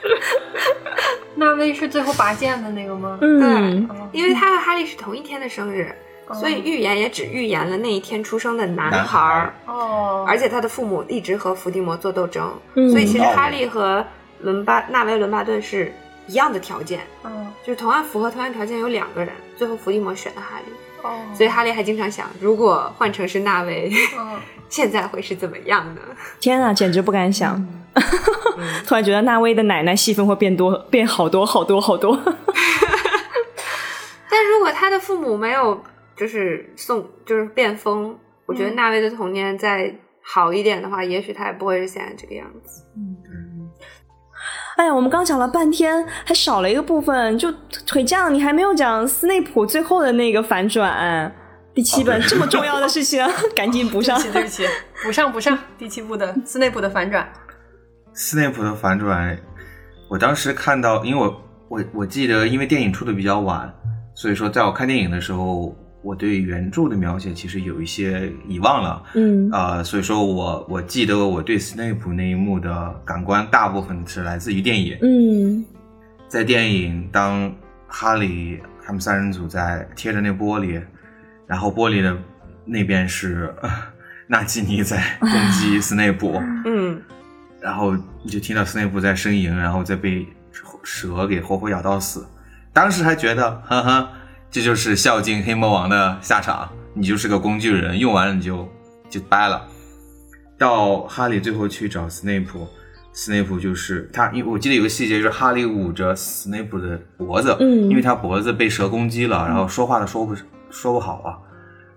<laughs> 纳威是最后拔剑的那个吗？嗯，因为他和哈利是同一天的生日，所以预言也只预言了那一天出生的男孩儿。哦，而且他的父母一直和伏地魔做斗争，嗯所以其实哦哈利和伦巴纳维伦巴顿是一样的条件，嗯就是同样符合同样条件有两个人，最后伏地魔选了哈利，哦，所以哈利还经常想，如果换成是纳维，嗯 <laughs> 现在会是怎么样呢？天啊，简直不敢想！<laughs> 突然觉得纳威的奶奶戏份会变多，变好多好多好多。<laughs> 但如果他的父母没有就是送就是变疯，我觉得嗯纳威的童年再好一点的话，也许他也不会是现在这个样子。嗯哎呀，我们刚讲了半天，还少了一个部分，就腿酱，你还没有讲斯内普最后的那个反转。第七本、这么重要的事情，赶紧补上 <laughs> 对不。起对不起，补上补上，第七部的斯内普的反转，斯内普的反转，我当时看到，因为我我我记得，因为电影出的比较晚，所以说在我看电影的时候，我对原著的描写其实有一些遗忘了。嗯啊、所以说我我记得我对斯内普那一幕的感官大部分是来自于电影。嗯在电影，当哈利他们三人组在贴着那玻璃，然后玻璃的那边是呃 <laughs> 纳吉尼在攻击斯内普，嗯，然后你就听到斯内普在呻吟，然后再被蛇给活活咬到死。当时还觉得，呵呵，这就是孝敬黑魔王的下场，你就是个工具人，用完了你就就掰了。到哈利最后去找斯内普，斯内普就是他，因为我记得有个细节，就是哈利捂着斯内普的脖子，嗯因为他脖子被蛇攻击了，然后说话都说不说不好啊，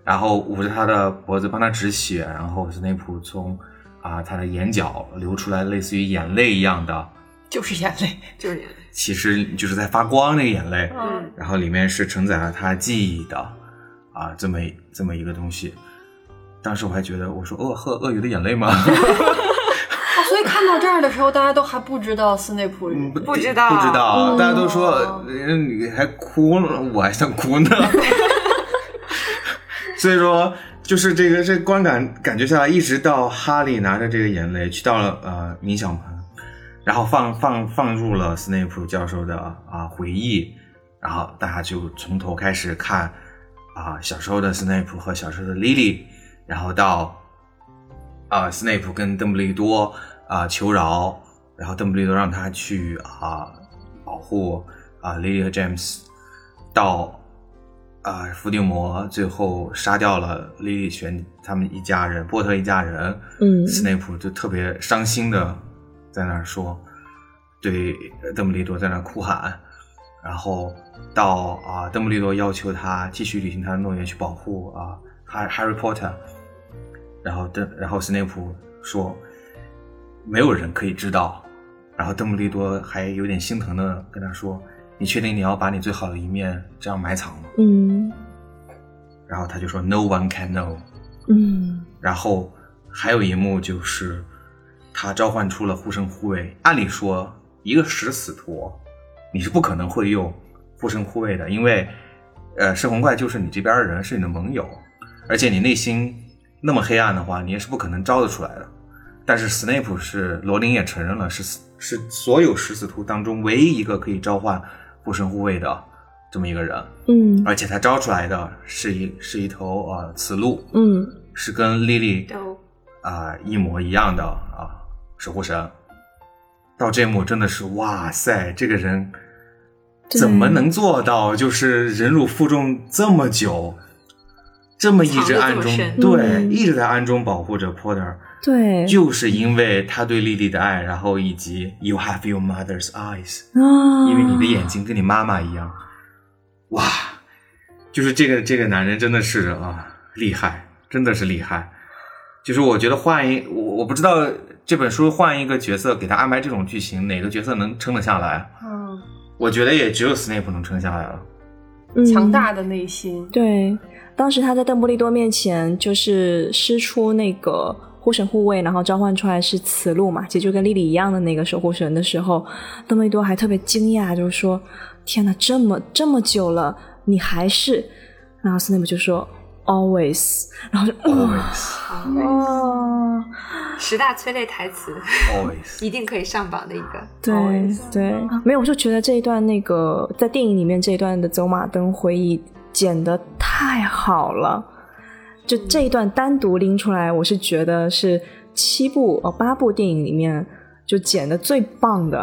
然后捂着他的脖子帮他止血，然后斯内普从啊他的眼角流出来类似于眼泪一样的，就是眼泪，就是其实就是在发光那个眼泪，嗯然后里面是承载了他记忆的啊这么这么一个东西。当时我还觉得，我说鳄鳄鳄鱼的眼泪吗？哦，<laughs> 所以看到这儿的时候，大家都还不知道斯内普，嗯不知道不知道，嗯大家都说人你还哭了，我还想哭呢。<laughs> 所以说，就是这个这观感感觉下来，一直到哈利拿着这个眼泪去到了呃冥想盆，然后放放放入了斯内普教授的啊、回忆，然后大家就从头开始看啊、小时候的斯内普和小时候的莉莉，然后到啊、斯内普跟邓布利多啊、求饶，然后邓布利多让他去啊、保护啊、莉莉和 James，到啊、伏地魔最后杀掉了莉莉全他们一家人，波特一家人，嗯。斯内普就特别伤心的在那儿说，对邓布利多在那儿哭喊，然后到啊、邓布利多要求他继续履行他的诺言，去保护啊、哈 Harry Potter，然后邓然后斯内普说，没有人可以知道，然后邓布利多还有点心疼的跟他说，你确定你要把你最好的一面这样埋藏吗？嗯然后他就说，No one can know。嗯然后还有一幕就是他召唤出了护身护卫。按理说，一个食死徒，你是不可能会用护身护卫的，因为呃，摄魂怪就是你这边的人，是你的盟友，而且你内心那么黑暗的话，你也是不可能招得出来的。但是斯内普是罗琳也承认了，是是所有食死徒当中唯一一个可以召唤护身护卫的这么一个人，嗯。而且他招出来的是一是一头呃雌鹿，嗯。是跟莉莉都啊、一模一样的啊守护神。到这一幕真的是哇塞，这个人怎么能做到就是忍辱负重这么久，这么一直暗中对、嗯一直在暗中保护着 Porter，对。就是因为他对莉莉的爱，然后以及 You have your mother's eyes，啊，因为你的眼睛跟你妈妈一样，哇，就是这个这个男人真的是啊厉害，真的是厉害。就是我觉得换一我我不知道这本书换一个角色给他安排这种剧情，哪个角色能撑得下来？嗯，我觉得也只有斯内普能撑下来了。嗯强大的内心，对，当时他在邓布利多面前就是施出那个护神护卫，然后召唤出来是雌鹿嘛，其实就跟莉莉一样的那个守护神的时候，邓布利多还特别惊讶，就是说：“天哪，这么这么久了，你还是……”然后斯内普就说：“Always。”然后就 Always, 哦，十大催泪台词，always，<laughs> 一定可以上榜的一个。对 Always 对，没有，我就觉得这一段那个在电影里面这一段的走马灯回忆剪的太好了，就这一段单独拎出来，我是觉得是七部哦八部电影里面就剪的最棒的，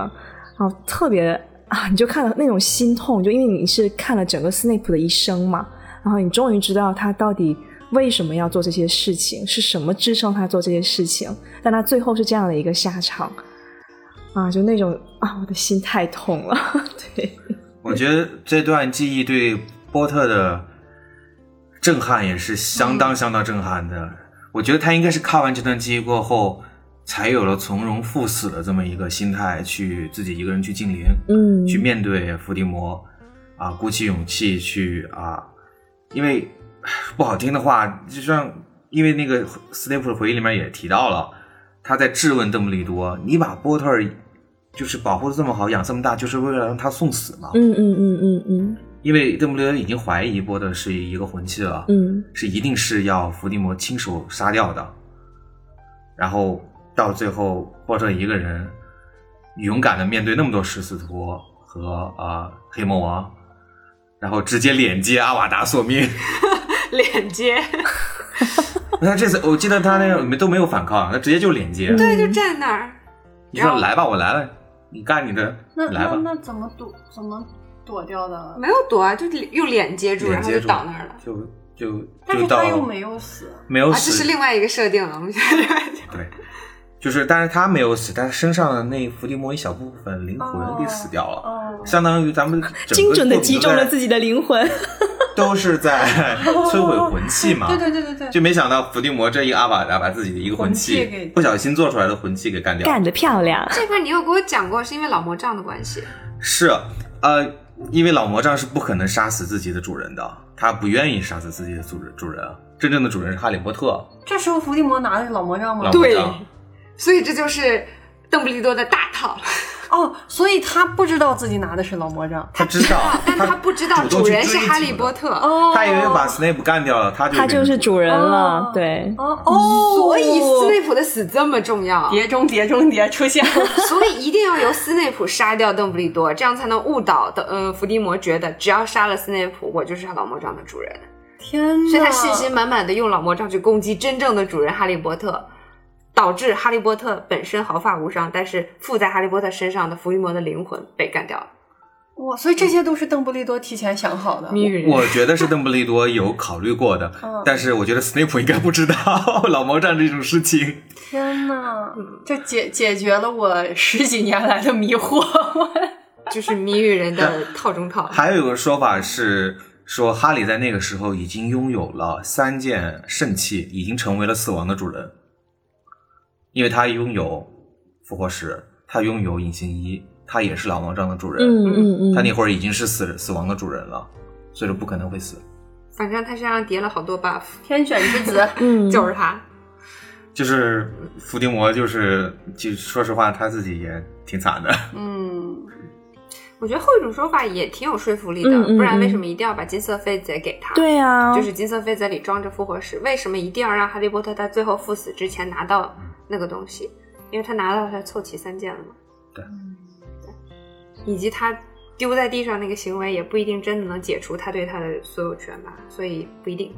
然后特别啊，你就看了那种心痛，就因为你是看了整个斯内普的一生嘛，然后你终于知道他到底为什么要做这些事情，是什么支撑他做这些事情，但他最后是这样的一个下场，啊，就那种啊，我的心太痛了，<laughs> 对，我觉得这段记忆对波特的震撼也是相当相当震撼的。我觉得他应该是看完这段记忆过后，才有了从容赴死的这么一个心态，去自己一个人去静灵，嗯，去面对伏地魔，啊，鼓起勇气去啊，因为不好听的话，就像因为那个斯内普的回忆里面也提到了，他在质问邓布利多：“你把波特儿就是保护的这么好，养这么大，就是为了让他送死吗？”嗯嗯嗯嗯嗯因为邓布利多已经怀疑波特是一个魂器了，嗯是一定是要伏地魔亲手杀掉的。然后到最后，波特一个人勇敢的面对那么多食死徒和啊、黑魔王，然后直接脸接阿瓦达索命。<laughs> 脸接，<laughs> 那这次我记得他那个没都没有反抗，他直接就脸接。对，就站那儿。你说来吧，我来了，你干你的，那来吧。那那怎么躲？怎么躲掉的？没有躲啊，就用脸接住，然后就脸接住倒那儿了。就就但是他又没有死。没有死，这是另外一个设定了。我们现在对，就是，但是他没有死，但是身上的那伏地魔一小部分灵魂给死掉了，哦，相当于咱们精准的击中了自己，的灵魂。<laughs> 都是在摧毁魂器嘛。对对对对对，就没想到伏地魔这一阿瓦达把自己的一个魂魂器不小心做出来的魂器给干掉了。干得漂亮！这块你有给我讲过，是因为老魔杖的关系。是，呃，因为老魔杖是不可能杀死自己的主人的，他不愿意杀死自己的主人主人。真正的主人是哈利波特，这时候伏地魔拿的是老魔杖吗老？魔对杖。所以这就是邓布利多的大套。哦，所以他不知道自己拿的是老魔杖。他知道，但他不知道主人是哈利波特。哦，他以为把斯内普干掉了，他就他就是主人了哦，对，哦哦，所以斯内普的死这么重要，碟中谍中谍出现了。<laughs> 所以一定要由斯内普杀掉邓布利多，这样才能误导的呃伏地魔觉得只要杀了斯内普，我就是老魔杖的主人。天呐！所以他信心满满的用老魔杖去攻击真正的主人哈利波特，导致哈利波特本身毫发无伤，但是附在哈利波特身上的伏地魔的灵魂被干掉了。哇，所以这些都是邓布利多提前想好的。谜语人，我觉得是邓布利多有考虑过的，嗯但是我觉得斯内普应该不知道 <laughs> 老魔杖这种事情。天哪，这解解决了我十几年来的迷惑。<laughs> 就是谜语人的套中套。<laughs> 还有一个说法是说，哈利在那个时候已经拥有了三件圣器，已经成为了死亡的主人，因为他拥有复活石，他拥有隐形衣，他也是老王杖的主人。嗯嗯嗯，他那会儿已经是死死亡的主人了，所以说不可能会死。反正他身上叠了好多 buff，天选之子，嗯就是他。就是伏地魔，就是就说实话，他自己也挺惨的。嗯，我觉得后一种说法也挺有说服力的，嗯嗯不然为嗯什么一定要把金色飞贼给他？对啊，就是金色飞贼里装着复活石，为什么一定要让哈利波特在最后赴死之前拿到那个东西？因为他拿到他凑齐三件了嘛。对对，以及他丢在地上那个行为也不一定真的能解除他对他的所有权吧，所以不一定，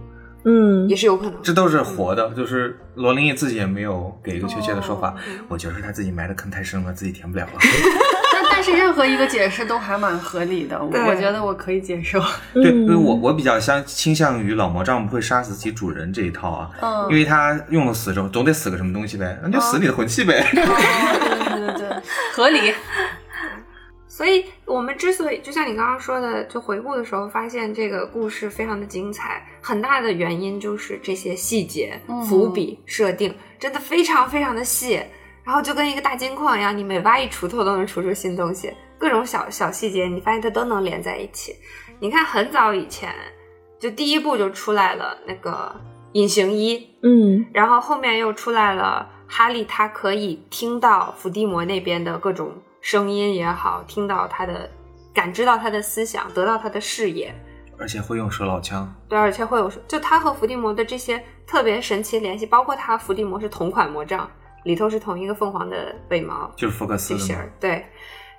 嗯也是有可能。这都是活的，就是罗琳也自己也没有给一个确切的说法。哦我觉得是他自己埋的坑太深了，自己填不了了。<laughs> 但但是任何一个解释都还蛮合理的，我觉得我可以接受。对，嗯因为我我比较相倾向于老魔杖不会杀死其主人这一套啊，嗯因为他用了死之后总得死个什么东西呗，那就死你的魂器呗。对对对对，合理。所以我们之所以就像你刚刚说的，就回顾的时候发现这个故事非常的精彩，很大的原因就是这些细节、嗯伏笔设定真的非常非常的细，然后就跟一个大金矿一样，你每挖一锄头都能锄出新东西，各种小小细节你发现它都能连在一起。你看很早以前，就第一部就出来了那个隐形衣，嗯然后后面又出来了哈利，他可以听到伏地魔那边的各种声音也好，听到他的感知到他的思想，得到他的视野，而且会用手老枪，对，而且会有就他和伏地魔的这些特别神奇联系，包括他伏地魔是同款魔杖，里头是同一个凤凰的尾毛就是福克斯对。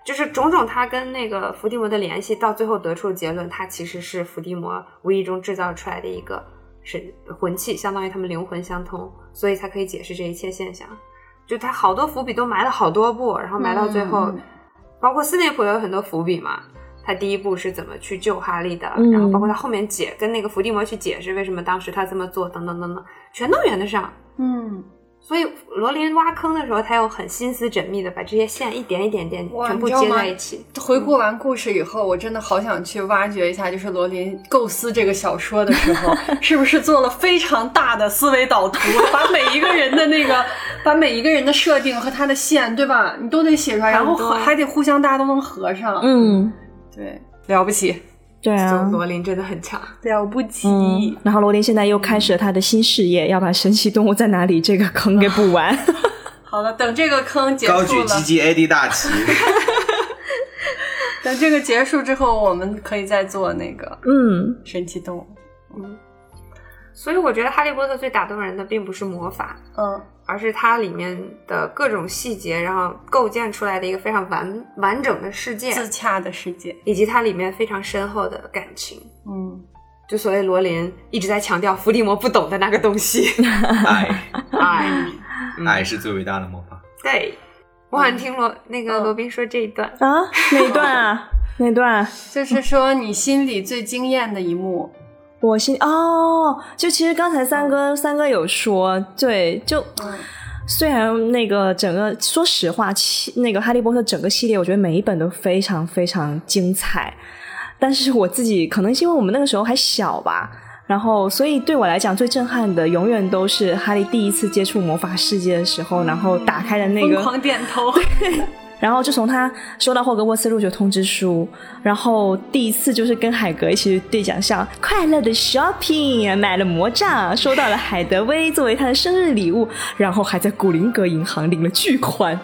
就是种种他跟那个伏地魔的联系，到最后得出的结论，他其实是伏地魔无意中制造出来的一个神魂器，相当于他们灵魂相通，所以才可以解释这一切现象。就他好多伏笔都埋了好多步，然后埋到最后，嗯包括斯内普也有很多伏笔嘛。他第一步是怎么去救哈利的，嗯然后包括他后面解跟那个伏地魔去解释为什么当时他这么做，等等等等，全都圆得上。嗯，所以罗琳挖坑的时候，他又很心思缜密的把这些线一点一点点全部接在一起。回顾完故事以后，我真的好想去挖掘一下，就是罗琳构思这个小说的时候，<laughs> 是不是做了非常大的思维导图，把每一个人的那个，把每一个人的设定和他的线，对吧？你都得写出来，然后还得互相大家都能合上。嗯，对，了不起，对啊，罗琳真的很强。了不起。嗯，然后罗琳现在又开始了他的新事业，要把神奇动物在哪里这个坑给补完。<laughs> 好了，等这个坑结高举束了，GGAD 大旗，<laughs> 等这个结束之后，我们可以再做那个嗯神奇动物。所以我觉得《哈利波特》最打动人的并不是魔法，嗯而是它里面的各种细节，然后构建出来的一个非常完完整的世界，自洽的世界。以及它里面非常深厚的感情。嗯，就所谓罗琳一直在强调伏地魔不懂的那个东西，<laughs> 爱，爱。爱是最伟大的魔法。对，我好像听罗那个嗯罗宾说这一段，啊，哪一段啊？哪一段？<laughs> 就是说你心里最惊艳的一幕。我心哦，就其实刚才三哥三哥有说，对，就、嗯虽然那个整个说实话，那个哈利波特整个系列，我觉得每一本都非常非常精彩，但是我自己可能是因为我们那个时候还小吧。然后，所以对我来讲最震撼的，永远都是哈利第一次接触魔法世界的时候，然后打开的那个疯狂点头。<laughs> 然后就从他收到霍格沃茨入学通知书，然后第一次就是跟海格一起兑奖项快乐的 shopping，买了魔杖，收到了海德薇作为他的生日礼物，然后还在古灵阁银行领了巨款，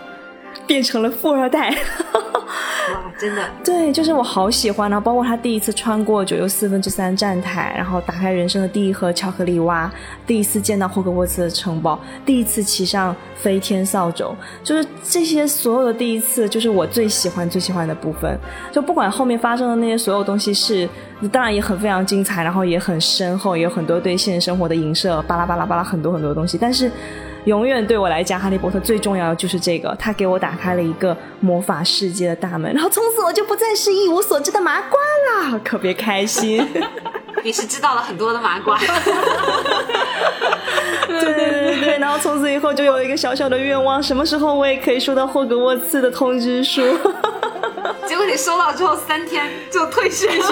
变成了富二代。哇，真的，<laughs> 对，就是我好喜欢，然后包括他第一次穿过九又四分之三站台，然后打开人生的第一盒巧克力蛙，第一次见到霍格沃茨的城堡，第一次骑上飞天扫帚，就是这些所有的第一次，就是我最喜欢最喜欢的部分。就不管后面发生的那些所有东西是，当然也很非常精彩，然后也很深厚，也有很多对现实生活的影射，巴拉巴拉巴拉很多很多东西，但是。永远对我来讲，《哈利波特》最重要的就是这个，它给我打开了一个魔法世界的大门，然后从此我就不再是一无所知的麻瓜啦，可别开心。<laughs> 你是知道了很多的麻瓜。对对对对，然后从此以后就有一个小小的愿望，什么时候我也可以收到霍格沃茨的通知书。结果你收到之后三天就退学了。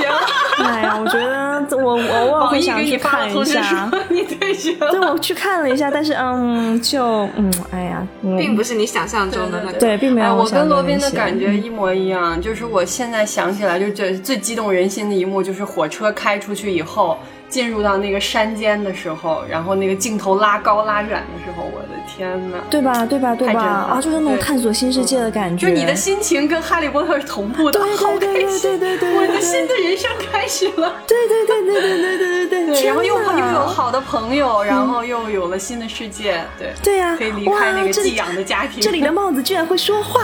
<laughs> 哎呀，我觉得我我偶尔会想去易给你发看一下。，你退学了。对，我去看了一下，但是嗯，就嗯，哎呀，嗯并不是你想象中的那个。对，并没哎，有我跟罗宾的感觉一模一样，就是我现在想起来，就觉得最激动人心的一幕，就是火车开出去以后，进入到那个山间的时候，然后那个镜头拉高拉远的时候，我的天呐！对吧？对吧？对吧？啊，就是那种探索新世界的感觉。就你的心情跟哈利波特是同步的，对 <laughs> 好对对对开心！对对对，我的对新的人生开始了。对对对对对对对对对，对，然后又有好的朋友，然后又有了新的世界，对对呀、可以离开那个寄养的家庭。这里的帽子居然会说话，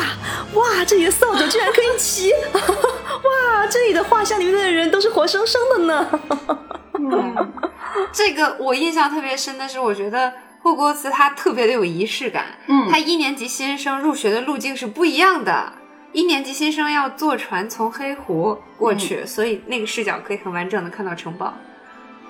哇！这里的扫帚居然可以骑，<laughs> 哇！这里的画像里面的人都是活生生的呢。<laughs> 这个我印象特别深的是，我觉得霍格沃茨他特别的有仪式感。嗯他一年级新生入学的路径是不一样的。一年级新生要坐船从黑湖过去，所以那个视角可以很完整的看到城堡。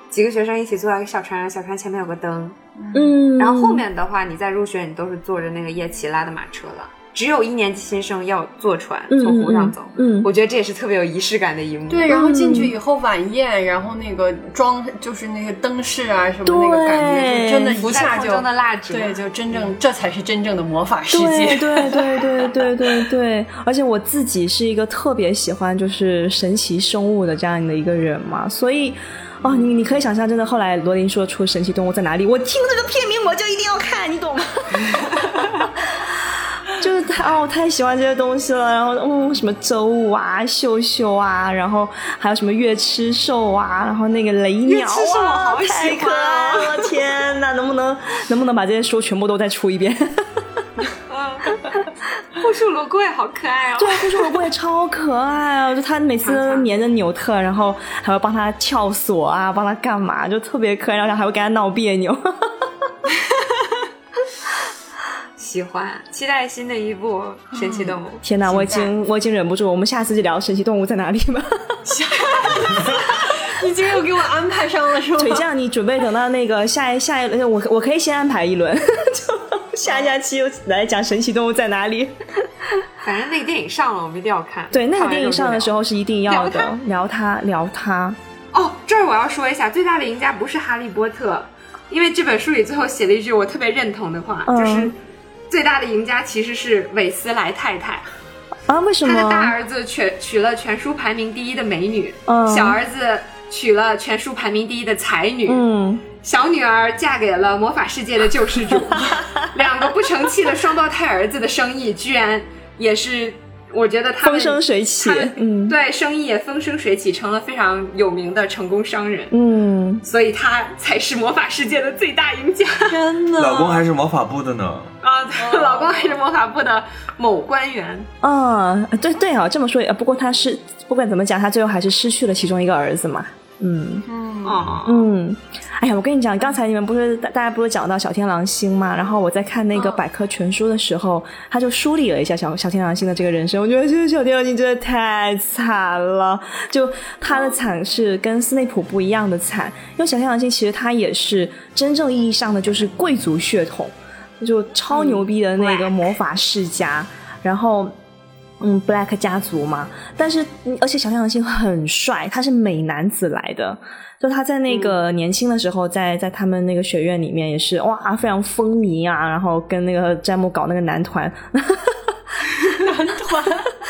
几个学生一起坐在一个小船上，小船前面有个灯，嗯，然后后面的话，你再入学你都是坐着那个叶奇拉的马车了。只有一年级新生要坐船嗯从湖上走。嗯我觉得这也是特别有仪式感的一幕。对，然后进去以后晚宴，然后那个装就是那个灯饰啊什么那个感觉，真的浮一下就的蜡烛，对，就真正这才是真正的魔法世对界。对对 <laughs> 对对对对，而且我自己是一个特别喜欢就是神奇生物的这样的一个人嘛，所以。哦，你你可以想象，真的，后来罗琳说出神奇动物在哪里，我听这个片名我就一定要看，你懂吗？就是太哦，我太喜欢这些东西了。然后，嗯，什么周五啊、秀秀啊，然后还有什么月吃兽啊，然后那个雷鸟啊，好喜太可爱了！天哪，能不能能不能把这些书全部都再出一遍？<laughs> <laughs> 护树罗龟好可爱哦。对啊，护树罗龟也超可爱啊！就他每次都黏着纽特，然后还会帮他撬锁啊，帮他干嘛，就特别可爱，然后还会跟他闹别扭。喜欢，期待新的一部神奇动物。天哪，我已经我已经忍不住，我们下次就聊神奇动物在哪里吧。<laughs> <laughs> 已经又给我安排上了是吗？<laughs> 腿酱，你准备等到那个下一下一轮，我我可以先安排一轮，就下一下期来讲神奇动物在哪里。反正那个电影上了，我们一定要看。对，那个电影上的时候候是一定要的，聊它聊它。哦，这儿我要说一下，最大的赢家不是哈利波特，因为这本书里最后写了一句我特别认同的话，嗯就是最大的赢家其实是韦斯莱太太。啊？为什他的大？儿子娶娶了全书排名第一的美女，嗯小儿子娶了全书排名第一的才女，嗯，小女儿嫁给了魔法世界的救世主，<laughs> 两个不成器的双胞胎儿子的生意居然也是，我觉得他风生水起。嗯对，生意也风生水起，成了非常有名的成功商人，嗯，所以他才是魔法世界的最大赢家真的，老公还是魔法部的呢。啊！她老公还是魔法部的某官员，啊，对对啊，这么说也，不过他是不管怎么讲，他最后还是失去了其中一个儿子嘛。嗯嗯哦，嗯，哎呀，我跟你讲，刚才你们不是大大家不是讲到小天狼星嘛？然后我在看那个百科全书的时候，他就梳理了一下小小天狼星的这个人生。我觉得这个小天狼星真的太惨了，就他的惨是跟斯内普不一样的惨，因为小天狼星其实他也是真正意义上的就是贵族血统，就超牛逼的那个魔法世家，然后。嗯，Black 家族嘛，但是嗯而且小天狼星很帅，他是美男子来的，就他在那个年轻的时候，在在他们那个学院里面也是哇，非常风靡啊，然后跟那个詹姆搞那个男团，<laughs> 男团，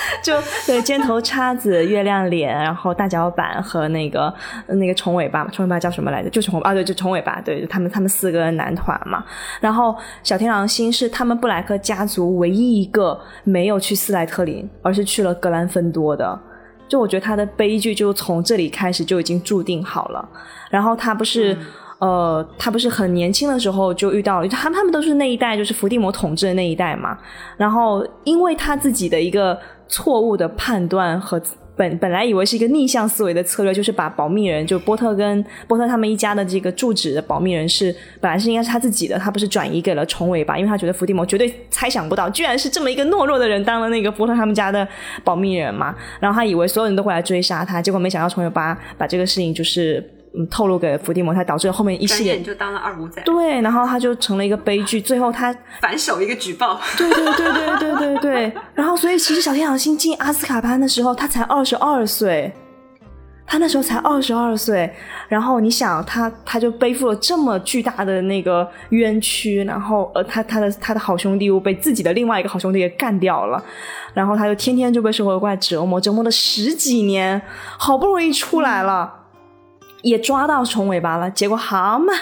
<laughs> 就对尖头叉子、月亮脸，然后大脚板和那个那个虫尾巴，虫尾巴叫什么来着？就虫啊，对，就虫尾巴，对，就他们他们四个男团嘛。然后小天狼星是他们布莱克家族唯一一个没有去斯莱特林，而是去了格兰芬多的。就我觉得他的悲剧就从这里开始就已经注定好了。然后他不是。呃，他不是很年轻的时候就遇到了，他们他们都是那一代，就是伏地魔统治的那一代嘛。然后因为他自己的一个错误的判断和本本来以为是一个逆向思维的策略，就是把保密人就波特跟波特他们一家的这个住址的保密人是本来是应该是他自己的，他不是转移给了重尾巴，因为他觉得伏地魔绝对猜想不到，居然是这么一个懦弱的人当了那个波特他们家的保密人嘛。然后他以为所有人都会来追杀他，结果没想到重尾巴把这个事情就是嗯透露给伏地魔，他导致了后面一系列就当了二五仔，对，然后他就成了一个悲剧，最后他 <laughs> 反手一个举报，对对对对对对对。<laughs> 然后，所以其实小天狼星进阿斯卡潘的时候，他才二十二岁，他那时候才二十二岁。然后你想，他他就背负了这么巨大的那个冤屈，然后呃，他他的他的好兄弟又被自己的另外一个好兄弟给干掉了，然后他就天天就被社会怪折磨，折磨了十几年，好不容易出来了。也抓到虫尾巴了，结果好嘛，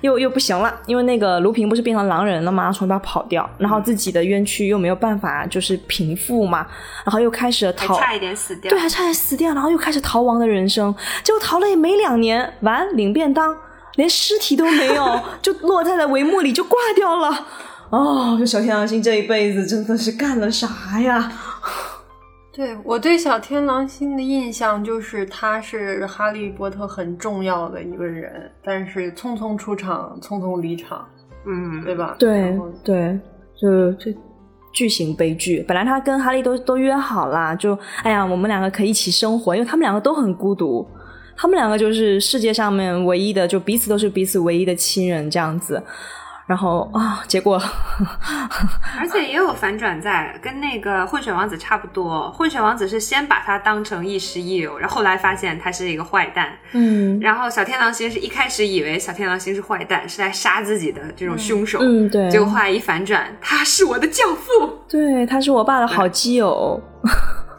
又又不行了，因为那个卢平不是变成狼人了吗？虫尾巴跑掉，然后自己的冤屈又没有办法就是平复嘛，然后又开始了逃，差一点死掉。对，还差点死掉，然后又开始逃亡的人生，结果逃了也没两年，完领便当，连尸体都没有，<laughs> 就落在了帷幕里就挂掉了。哦，这小天狼星这一辈子真的是干了啥呀？对我对小天狼星的印象就是他是哈利波特很重要的一个人，但是匆匆出场，匆匆离场，嗯，对吧？对对，就这巨型悲剧。本来他跟哈利都都约好啦，就哎呀，我们两个可以一起生活，因为他们两个都很孤独，他们两个就是世界上面唯一的，就彼此都是彼此唯一的亲人这样子。然后啊，结果 <laughs> 而且也有反转在，跟那个混血王子差不多。混血王子是先把他当成亦师亦友，然后后来发现他是一个坏蛋。嗯然后小天狼星是一开始以为小天狼星是坏蛋，是来杀自己的这种凶手。嗯对，结果后来一反转，他是我的教父，对，他是我爸的好基友，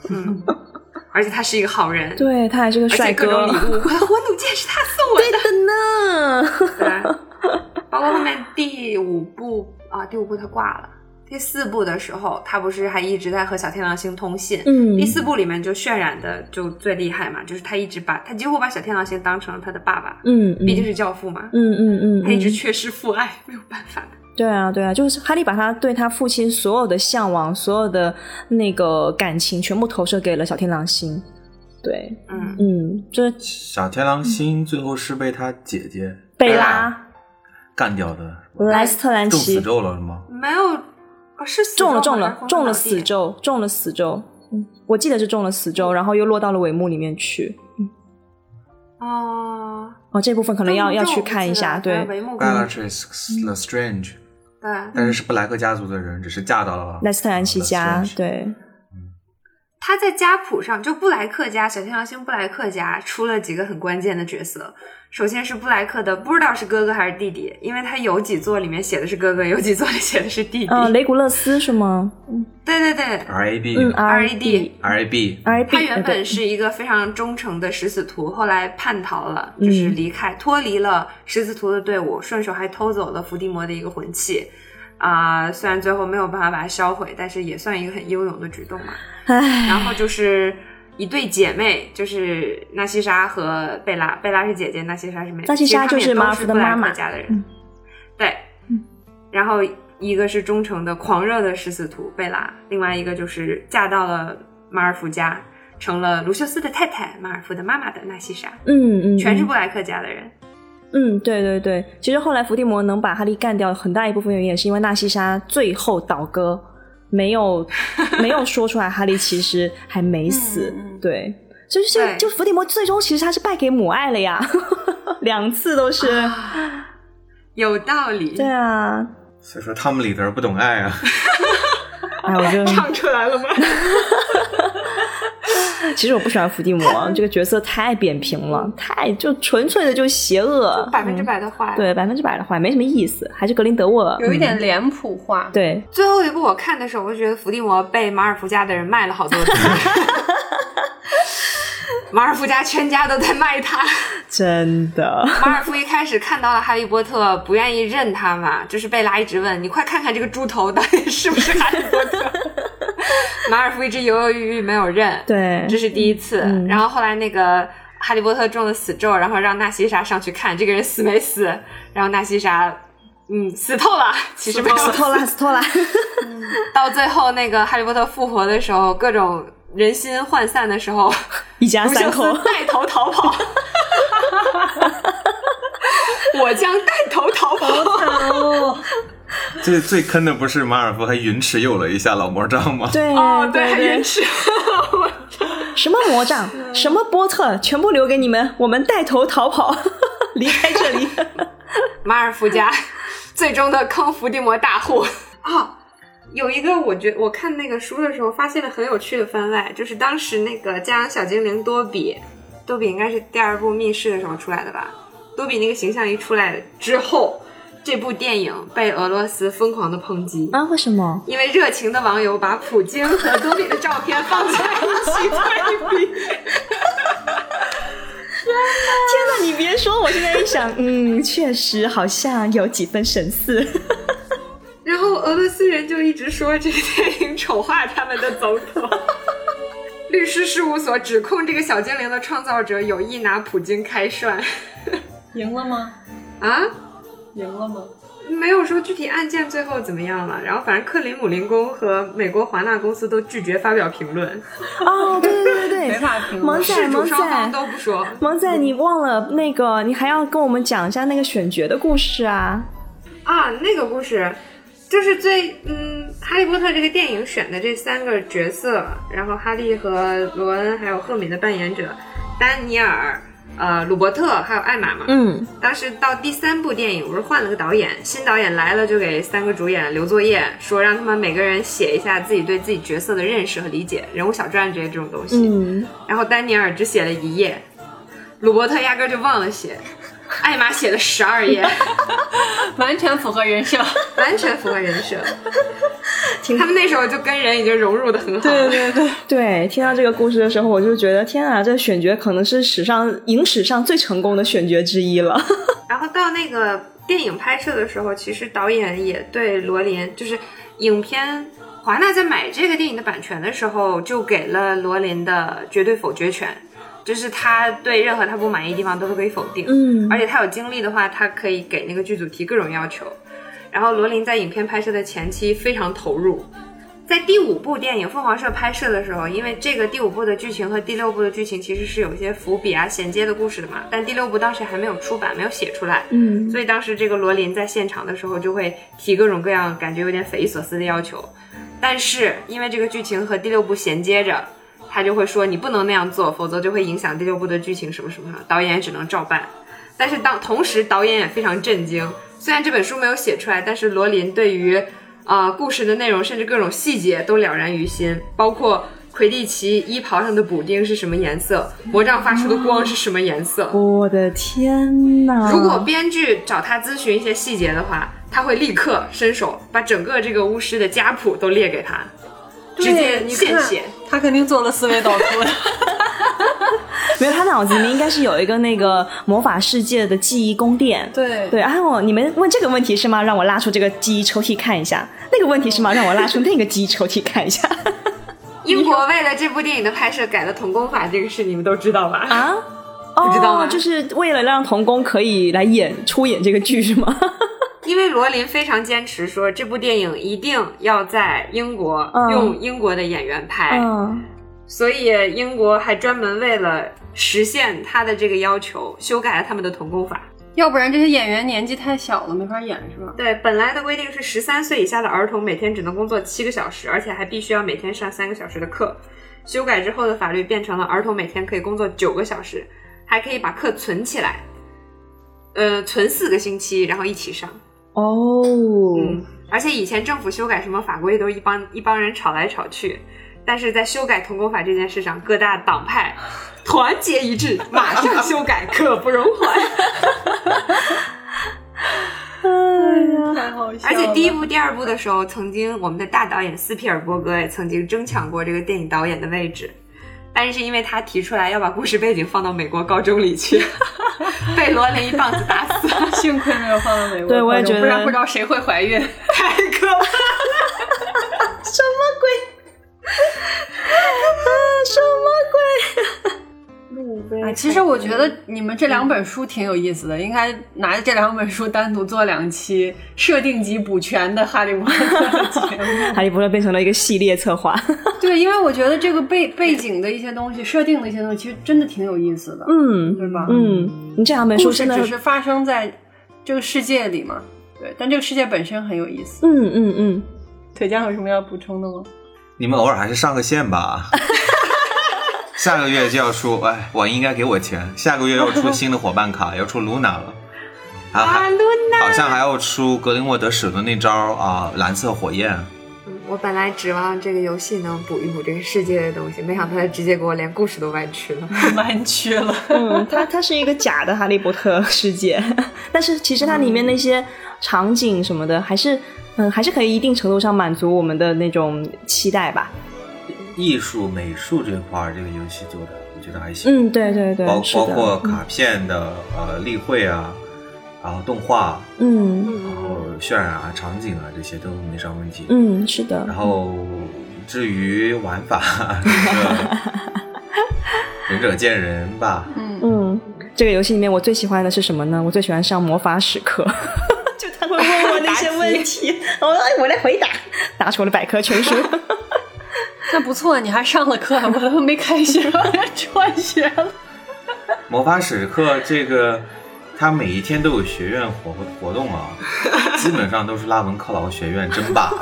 嗯，<laughs> 而且他是一个好人，对他还是个帅哥且各种礼，物，我弩箭是他送我的。真的呢。对，<laughs> 包括后面第五部啊，第五部他挂了。第四部的时候，他不是还一直在和小天狼星通信。嗯。第四部里面就渲染的就最厉害嘛，就是他一直把他几乎把小天狼星当成了他的爸爸，嗯嗯。毕竟是教父嘛，嗯嗯嗯，他一直嗯缺失父爱，没有办法。的。对啊，对啊，就是哈利把他对他父亲所有的向往、所有的那个感情，全部投射给了小天狼星。对，嗯，嗯，这小天狼星最后是被他姐姐贝拉、干掉的，莱斯特兰奇。中死，咒了是吗？没有哦，是中了中了中了死。咒，中了死咒。嗯，我记得是中了死咒，然后又落到了帷幕里面去。哦，哦，这部分可能要要去看一下。对，帷幕。跟 Bellatrix Lestrange，对，但是是布莱克家族的人，只是嫁到了莱斯特兰奇家对，他在家谱上，就布莱克家小天狼星布莱克家出了几个很关键的角色。首先是布莱克的，不知道是哥哥还是弟弟，因为他有几座里面写的是哥哥，有几座里写的是弟弟。嗯，雷古勒斯是吗？对对对，R A B 嗯 R A D R A B，R A B，他原本是一个非常忠诚的食死徒，后来叛逃了，就是离开、脱离了食死徒的队伍，顺手还偷走了伏地魔的一个魂器。啊、虽然最后没有办法把它销毁，但是也算一个很英勇的举动嘛。唉，然后就是一对姐妹，就是纳西莎和贝拉，贝拉是姐姐，纳西莎是妹妹。纳西莎就是马尔都是布莱福的妈妈。克家的人。嗯。对，然后一个是忠诚的狂热的食死徒贝拉，另外一个就是嫁到了马尔福家，成了卢修斯的太太，马尔福的妈妈的纳西莎，嗯嗯，嗯。全是布莱克家的人。嗯，对对对，其实后来伏地魔能把哈利干掉，很大一部分原因也是因为纳西莎最后倒戈，没有 <laughs> 没有说出来哈利其实还没死，对，就是对。就伏地魔最终其实他是败给母爱了呀，<laughs> 两次都是，有道理，对啊，所以说汤姆里德不懂爱啊。<laughs> 哎，我就唱出来了吗？<laughs> 其实我不喜欢伏地魔这个角色太扁平了，太就纯粹的就邪恶，百分之嗯百的坏。对百分之百的坏，没什么意思，还是格林德沃有一点脸谱化。对，最后一部我看的时候，我就觉得伏地魔被马尔福家的人卖了好多次。<laughs> 马尔福家全家都在卖他。<laughs> 真的，马尔福一开始看到了哈利波特，不愿意认他嘛，就是贝拉一直问你快看看这个猪头到底是不是哈利波特。<laughs> 马尔福一直犹犹豫豫没有认，对，这是第一次。嗯然后后来那个哈利波特中了死咒，然后让纳西莎上去看这个人死没死，然后纳西莎。嗯，死透了。其实没有死透了，死透了。到最后那个哈利波特复活的时候，各种人心涣散的时候，<laughs> 一家 <laughs> 三口带头逃跑。我将带头逃跑。<laughs> 哦，最最坑的不是马尔福还云持有了一下老魔杖吗？对哦，对还晕吃。<laughs> 什么魔杖，什么波特，全部留给你们，我们带头逃跑，<laughs> 离开这里。马尔福家最终的坑伏地魔大户啊！有一个，我觉我看那个书的时候发现了很有趣的番外，就是当时那个家养小精灵多比，多比应该是第二部密室的时候出来的吧？多比那个形象一出来之后，这部电影被俄罗斯疯狂的抨击。啊？为什么？因为热情的网友把普京和多比的照片放在一起对比，天哪！你别说，我现在一想，嗯，确实好像有几分神似。<laughs> 然后俄罗斯人就一直说这个电影丑化他们的总统。律师事务所指控这个小精灵的创造者有意拿普京开涮。赢了吗？啊，赢了吗？没有说具体案件最后怎么样了。然后反正克林姆林宫和美国华纳公司都拒绝发表评论，哦，对对对没对，<laughs> 法评论。萌仔事主萌双方仔都不说。萌仔，你忘了那个，你还要跟我们讲一下那个选角的故事啊？啊，那个故事就是最嗯，《哈利波特》这个电影选的这三个角色，然后哈利和罗恩还有赫敏的扮演者丹尼尔、呃鲁伯特还有艾玛嘛。嗯，当时到第三部电影不是换了个导演，新导演来了就给三个主演留作业，说让他们每个人写一下自己对自己角色的认识和理解，人物小传这些这种东西。嗯，然后丹尼尔只写了一页，鲁伯特压根儿就忘了写，艾玛写了十二页。<laughs> 完全符合人设。完全符合人设。他们那时候就跟人已经融入的很好了。对对，对，听到这个故事的时候，我就觉得天啊，这选角可能是史上影史上最成功的选角之一了。<laughs> 然后到那个电影拍摄的时候，其实导演也对罗琳，就是影片华纳在买这个电影的版权的时候，就给了罗琳的绝对否决权。就是他对任何他不满意的地方都是可以否定，嗯。而且他有精力的话，他可以给那个剧组提各种要求。然后罗琳在影片拍摄的前期非常投入，在第五部电影凤凰社拍摄的时候，因为这个第五部的剧情和第六部的剧情其实是有一些伏笔啊、衔接的故事的嘛，但第六部当时还没有出版，没有写出来，嗯。所以当时这个罗琳在现场的时候就会提各种各样感觉有点匪夷所思的要求，但是因为这个剧情和第六部衔接着，他就会说你不能那样做，否则就会影响第六部的剧情什么什么，导演也只能照办。但是当同时导演也非常震惊，虽然这本书没有写出来，但是罗琳对于啊、呃故事的内容甚至各种细节都了然于心，包括魁地奇衣袍上的补丁是什么颜色，魔杖发出的光是什么颜色。我的天呐！如果编剧找他咨询一些细节的话，他会立刻伸手把整个这个巫师的家谱都列给他，直接现写。他肯定做了思维导图的。<laughs> 没有，他脑子里面应该是有一个那个魔法世界的记忆宫殿。对对，哎我你们问这个问题是吗？让我拉出这个记忆抽屉看一下。那个问题是吗？让我拉出那个记忆抽屉看一下。<laughs> 英国为了这部电影的拍摄改了童工法，这个事你们都知道吧？啊？<laughs> 不知道吗哦就是为了让童工可以来演出演这个剧是吗？因为罗琳非常坚持说这部电影一定要在英国、嗯用英国的演员拍，嗯，所以英国还专门为了实现他的这个要求，修改了他们的童工法。要不然这些演员年纪太小了，没法演是吧？对，本来的规定是十三岁以下的儿童每天只能工作七个小时，而且还必须要每天上三个小时的课。修改之后的法律变成了儿童每天可以工作九个小时，还可以把课存起来，呃，存四个星期，然后一起上。哦，嗯，而且以前政府修改什么法规都是一帮一帮人吵来吵去，但是在修改同工法这件事上，各大党派团结一致，马上修改，<laughs> 刻不容缓。太好笑而且第一部、第二部的时候，曾经我们的大导演斯皮尔伯格也曾经争抢过这个电影导演的位置，但是因为他提出来要把故事背景放到美国高中里去，<laughs> 被罗琳一棒子打死，<laughs> 幸亏没有放到美国，对我也觉得不然不知道谁会怀孕。太可怕了。<laughs> 什么鬼？啊什么鬼？啊，其实我觉得你们这两本书挺有意思的，应该拿着这两本书单独做两期设定集补全的《哈利波特》<laughs> 的节目。哈利波特变成了一个系列策划。<laughs> 对，因为我觉得这个背背景的一些东西、设定的一些东西，其实真的挺有意思的，嗯对吧？嗯，你这两本书真的，只是发生在这个世界里嘛，对，但这个世界本身很有意思。嗯嗯嗯，腿酱有什么要补充的吗？你们偶尔还是上个线吧。<laughs> 下个月就要出，哎，我应该给我钱。下个月要出新的伙伴卡，<laughs> 要出露娜了，还啊，还露娜！好像还要出格林沃德使的那招啊，蓝色火焰。嗯我本来指望这个游戏能补一补这个世界的东西，没想到他直接给我连故事都歪曲了。<laughs> 弯曲了。嗯，它它是一个假的哈利波特世界，<laughs> 但是其实它里面那些场景什么的，还是嗯，还是可以一定程度上满足我们的那种期待吧。艺术美术这块儿，这个游戏做的我觉得还行，嗯，对对对，包是的包括卡片的呃例会啊，然后动画，嗯然后渲染啊、场景啊这些都没啥问题。嗯，是的然，后至于玩法，这个仁者见仁吧。嗯，这个游戏里面我最喜欢的是什么呢？我最喜欢上魔法史课。<laughs> 就他会问我那些问题，<laughs> 我哎我来回答，<laughs> 拿出我的百科全书。那不错，你还上了课，我都没开学，我要辍学了。魔法史课这个，它每一天都有学院活活动啊，基本上都是拉文克劳学院争霸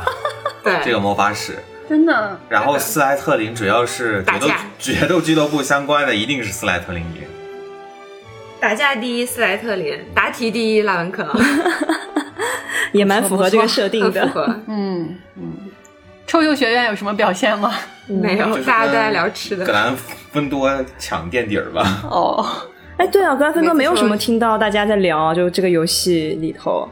对，这个魔法史。真的，然后斯莱特林只要是决斗打架决斗俱乐部相关的，一定是斯莱特林赢。打架第一斯莱特林，答题第一拉文克劳，<laughs> 也蛮符合这个设定的。符合。嗯嗯。臭鼬学院有什么表现吗？<laughs> 没有，就大家都在聊吃的格。兰芬多抢垫底儿吧。哦，哎，对啊，格兰芬多没有什么听到大家在聊啊，就这个游戏里头，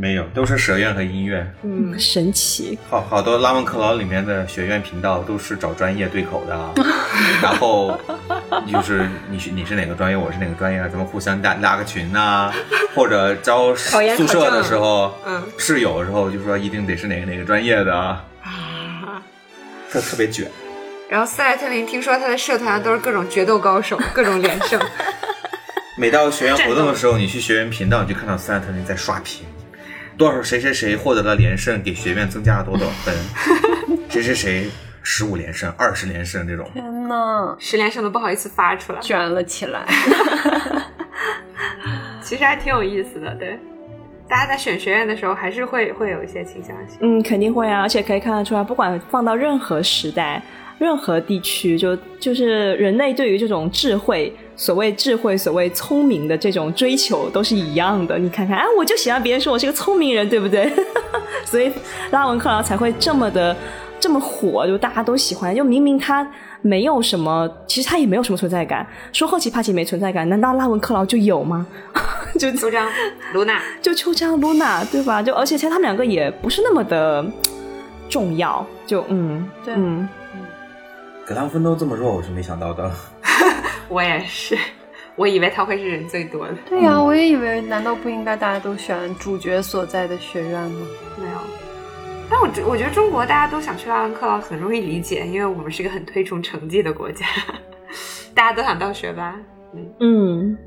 没有，都是蛇院和音乐。嗯，神奇。好好多拉文克劳里面的学院频道都是找专业对口的啊，<laughs> 然后就是你是你是哪个专业，我是哪个专业啊，咱们互相拉拉个群呐、或者招考研宿舍的时候，嗯。室友的时候就说一定得是哪个哪个专业的啊，特特别卷。然后斯莱特林听说他的社团都是各种决斗高手，<laughs> 各种连胜。每到学院活动的时候，你去学院频道，你就看到斯莱特林在刷屏，多少谁谁谁获得了连胜，给学院增加了多少分，<laughs> 谁谁谁十五连胜、二十连胜这种。天呐，十连胜都不好意思发出来，卷了起来。<laughs> 其实还挺有意思的。对，大家在选学院的时候，还是会会有一些倾向性。嗯，肯定会啊，而且可以看得出来，不管放到任何时代、任何地区，就就是人类对于这种智慧，所谓智慧、所谓聪明的这种追求都是一样的。你看看，哎，我就喜欢别人说我是个聪明人，对不对？<laughs> 所以拉文克劳才会这么的这么火，就大家都喜欢。就明明他没有什么，其实他也没有什么存在感。说后奇帕奇没存在感，难道拉文克劳就有吗？<laughs> 就秋张、露娜，就秋张、露娜，对吧？就而且其实他们两个也不是那么的重要，就嗯，对嗯，格兰芬多这么弱，我是没想到的。我也是，<laughs> 我以为他会是人最多的，对呀、我也以为，难道不应该大家都选主角所在的学院吗？没有。但我觉我觉得中国大家都想去拉文克劳很容易理解，因为我们是一个很推崇成绩的国家，<laughs> 大家都想当学霸。嗯，嗯，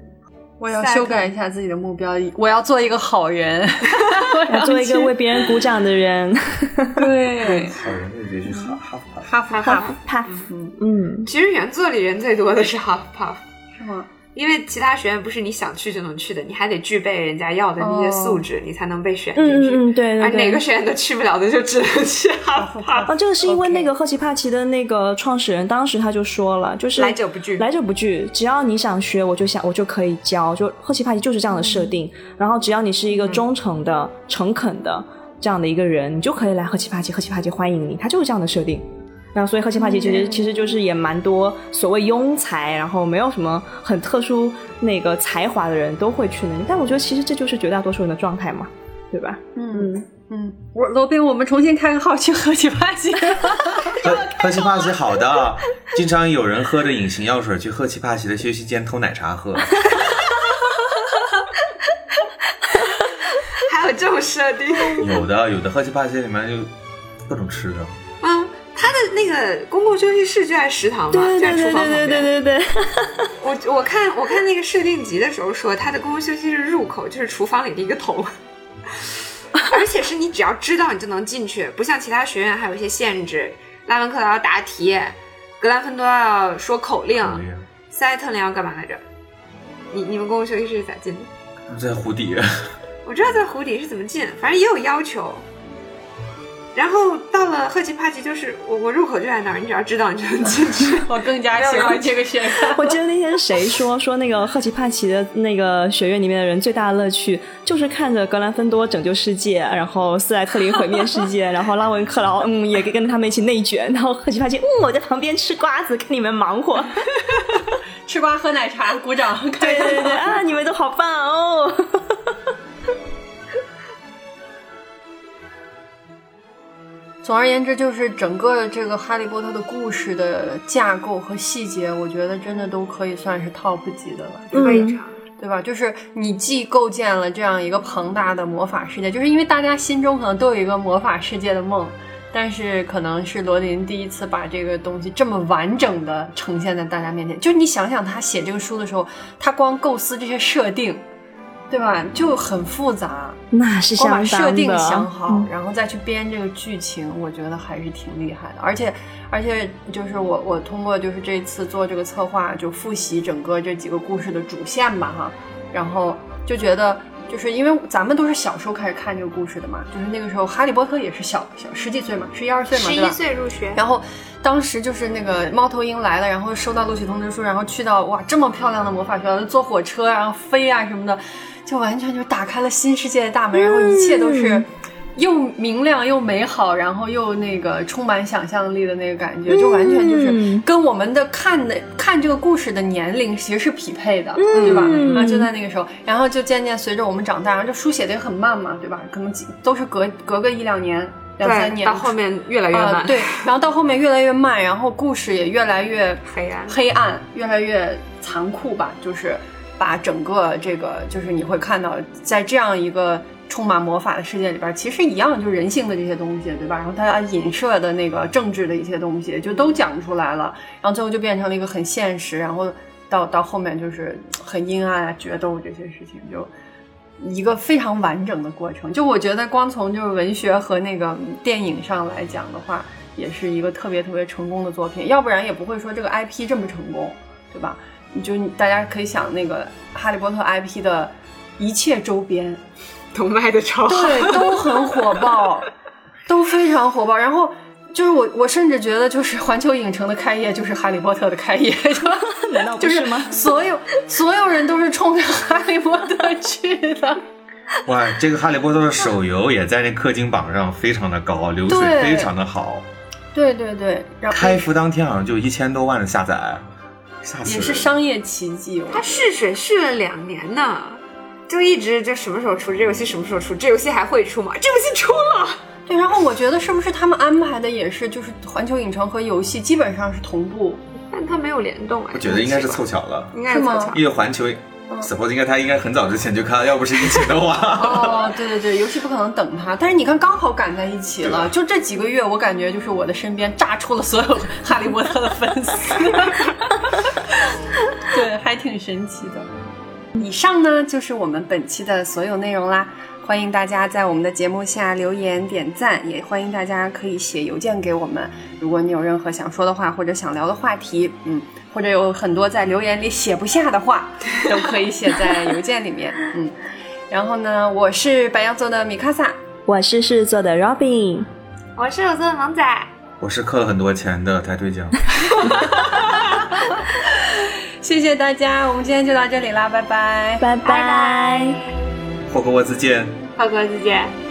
我要修改一下自己的目标，我要做一个好人，我 <laughs> 要做一个为别人鼓掌的人。<laughs> <laughs> 对好人这句是哈哈法。哈佛哈哈帕夫，嗯，其实原作里人最多的是 Hufflepuff，是吗？因为其他学院不是你想去就能去的，你还得具备人家要的那些素质，你才能被选进去。嗯对对而哪个。学院都去不了的，就只能去 Hufflepuff。啊，这个是因为那个赫奇帕奇的那个创始人当时他就说了，就是来者不拒来者不拒，只要你想学，我就想我就可以教。就赫奇帕奇就是这样的设定，然后只要你是一个忠诚的、诚恳的这样的一个人，你就可以来赫奇帕奇，赫奇帕奇欢迎你，他就是这样的设定。然后，所以赫奇帕奇其实、其实就是也蛮多所谓庸才，然后没有什么很特殊那个才华的人都会去那里。但我觉得其实这就是绝大多数人的状态嘛，对吧？嗯嗯，我罗宾，我们重新开个号去喝奇帕奇。<laughs> 喝喝奇帕奇好的，经常有人喝着隐形药水去喝奇帕奇的休息间偷奶茶喝。<laughs> 还有这种设定有的有的喝奇帕奇里面就各种吃的。啊？他的那个公共休息室就在食堂嘛，对对就在厨对对对房旁边。对对对。我我看我看那个设定集的时候说，他的公共休息室入口就是厨房里的一个头，<laughs> 而且是你只要知道你就能进去，不像其他学院还有一些限制，拉文克劳要答题，格兰芬多要说口令，斯莱特林要干嘛来着？你你们公共休息室是咋进的？在湖底，<laughs> 我知道在湖底是怎么进，反正也有要求。然后到了赫奇帕奇，就是我我入口就在那儿，你只要知道你就能进去。<laughs> 我更加喜欢这个学院。<laughs> 我记得那天谁说说那个赫奇帕奇的那个学院里面的人最大的乐趣就是看着格兰芬多拯救世界，然后斯莱特林毁灭世界，然后拉文克劳嗯也跟他们一起内卷，然后赫奇帕奇嗯我在旁边吃瓜子看你们忙活，<laughs> 吃瓜喝奶茶，鼓掌，对对对啊你们都好棒哦。总而言之，就是整个这个《哈利波特》的故事的架构和细节，我觉得真的都可以算是 top 级的了，嗯非常对吧？就是你既构建了这样一个庞大的魔法世界，就是因为大家心中可能都有一个魔法世界的梦，但是可能是罗琳第一次把这个东西这么完整的呈现在大家面前。就你想想，他写这个书的时候，他光构思这些设定，对吧？就很复杂。那是光把相当的，设定想好，嗯然后再去编这个剧情，我觉得还是挺厉害的。而且，而且就是我我通过就是这次做这个策划，就复习整个这几个故事的主线吧哈，然后就觉得。就是因为咱们都是小时候开始看这个故事的嘛，就是那个时候哈利波特也是小小十几岁嘛，十一二岁嘛，十？一岁入学，然后当时就是那个猫头鹰来了，然后收到录取通知书，然后去到哇这么漂亮的魔法学校，坐火车然后飞啊什么的，就完全就打开了新世界的大门，然后一切都是又明亮又美好，然后又那个充满想象力的那个感觉，就完全就是嗯跟我们的看的看这个故事的年龄其实是匹配的，对吧？嗯啊，就在那个时候，然后就渐渐随着我们长大，然后就书写的也很慢嘛，对吧？可能几都是隔隔个一两年。两三，年到后面越来越慢，，啊对，然后到后面越来越慢，然后故事也越来越黑暗黑暗，越来越残酷吧，就是把整个这个，就是你会看到，在这样一个充满魔法的世界里边，其实一样就是人性的这些东西，对吧？然后它影射的那个政治的一些东西，就都讲出来了，然后最后就变成了一个很现实，然后到到后面就是 <tsk> 很阴暗啊、决斗这些事情就。一个非常完整的过程。就我觉得，光从就是文学和那个电影上来讲的话，也是一个特别特别成功的作品，要不然也不会说这个 IP 这么成功，对吧？你就大家可以想那个《哈利波特》IP 的一切周边，<laughs> 都卖的超好。对，都很火爆，<laughs> 都非常火爆。然后就是我，我甚至觉得，就是环球影城的开业就是《哈利波特》的开业，<laughs> 难道不就是吗？所有所有人都是冲着《哈利波特》去的。哇，这个《哈利波特》的手游也在那氪金榜上非常的高，流水非常的好。对对对，然后开服当天好像就一千多万的下载！也是商业奇迹。他试水试了两年呢，就一直就什么时候出这游戏，什么时候出这游戏还会出吗？这游戏出了。对，然后我觉得是不是他们安排的也是，就是环球影城和游戏基本上是同步。但它没有联动哎，我觉得应该是凑，巧了，应该是凑巧。因为环球，suppose 应该他应该很早之前就看，要不是疫情的话，哦，对对对，游戏不可能等他，但是你看刚好赶在一起了，就这几个月，我感觉就是我的身边炸出了所有哈利波特的粉丝，<laughs> 对，还挺神奇的。以上呢就是我们本期的所有内容啦。欢迎大家在我们的节目下留言点赞，也欢迎大家可以写邮件给我们。如果你有任何想说的话或者想聊的话题，嗯，或者有很多在留言里写不下的话，<laughs> 都可以写在邮件里面，嗯。然后呢，我是白羊座的米卡萨，我是狮子座的 Robin，我是有座的萌仔，我是氪了很多钱的抬腿奖。<laughs> 谢谢大家，我们今天就到这里啦，拜拜。拜拜拜拜霍格沃兹见。浩哥再见。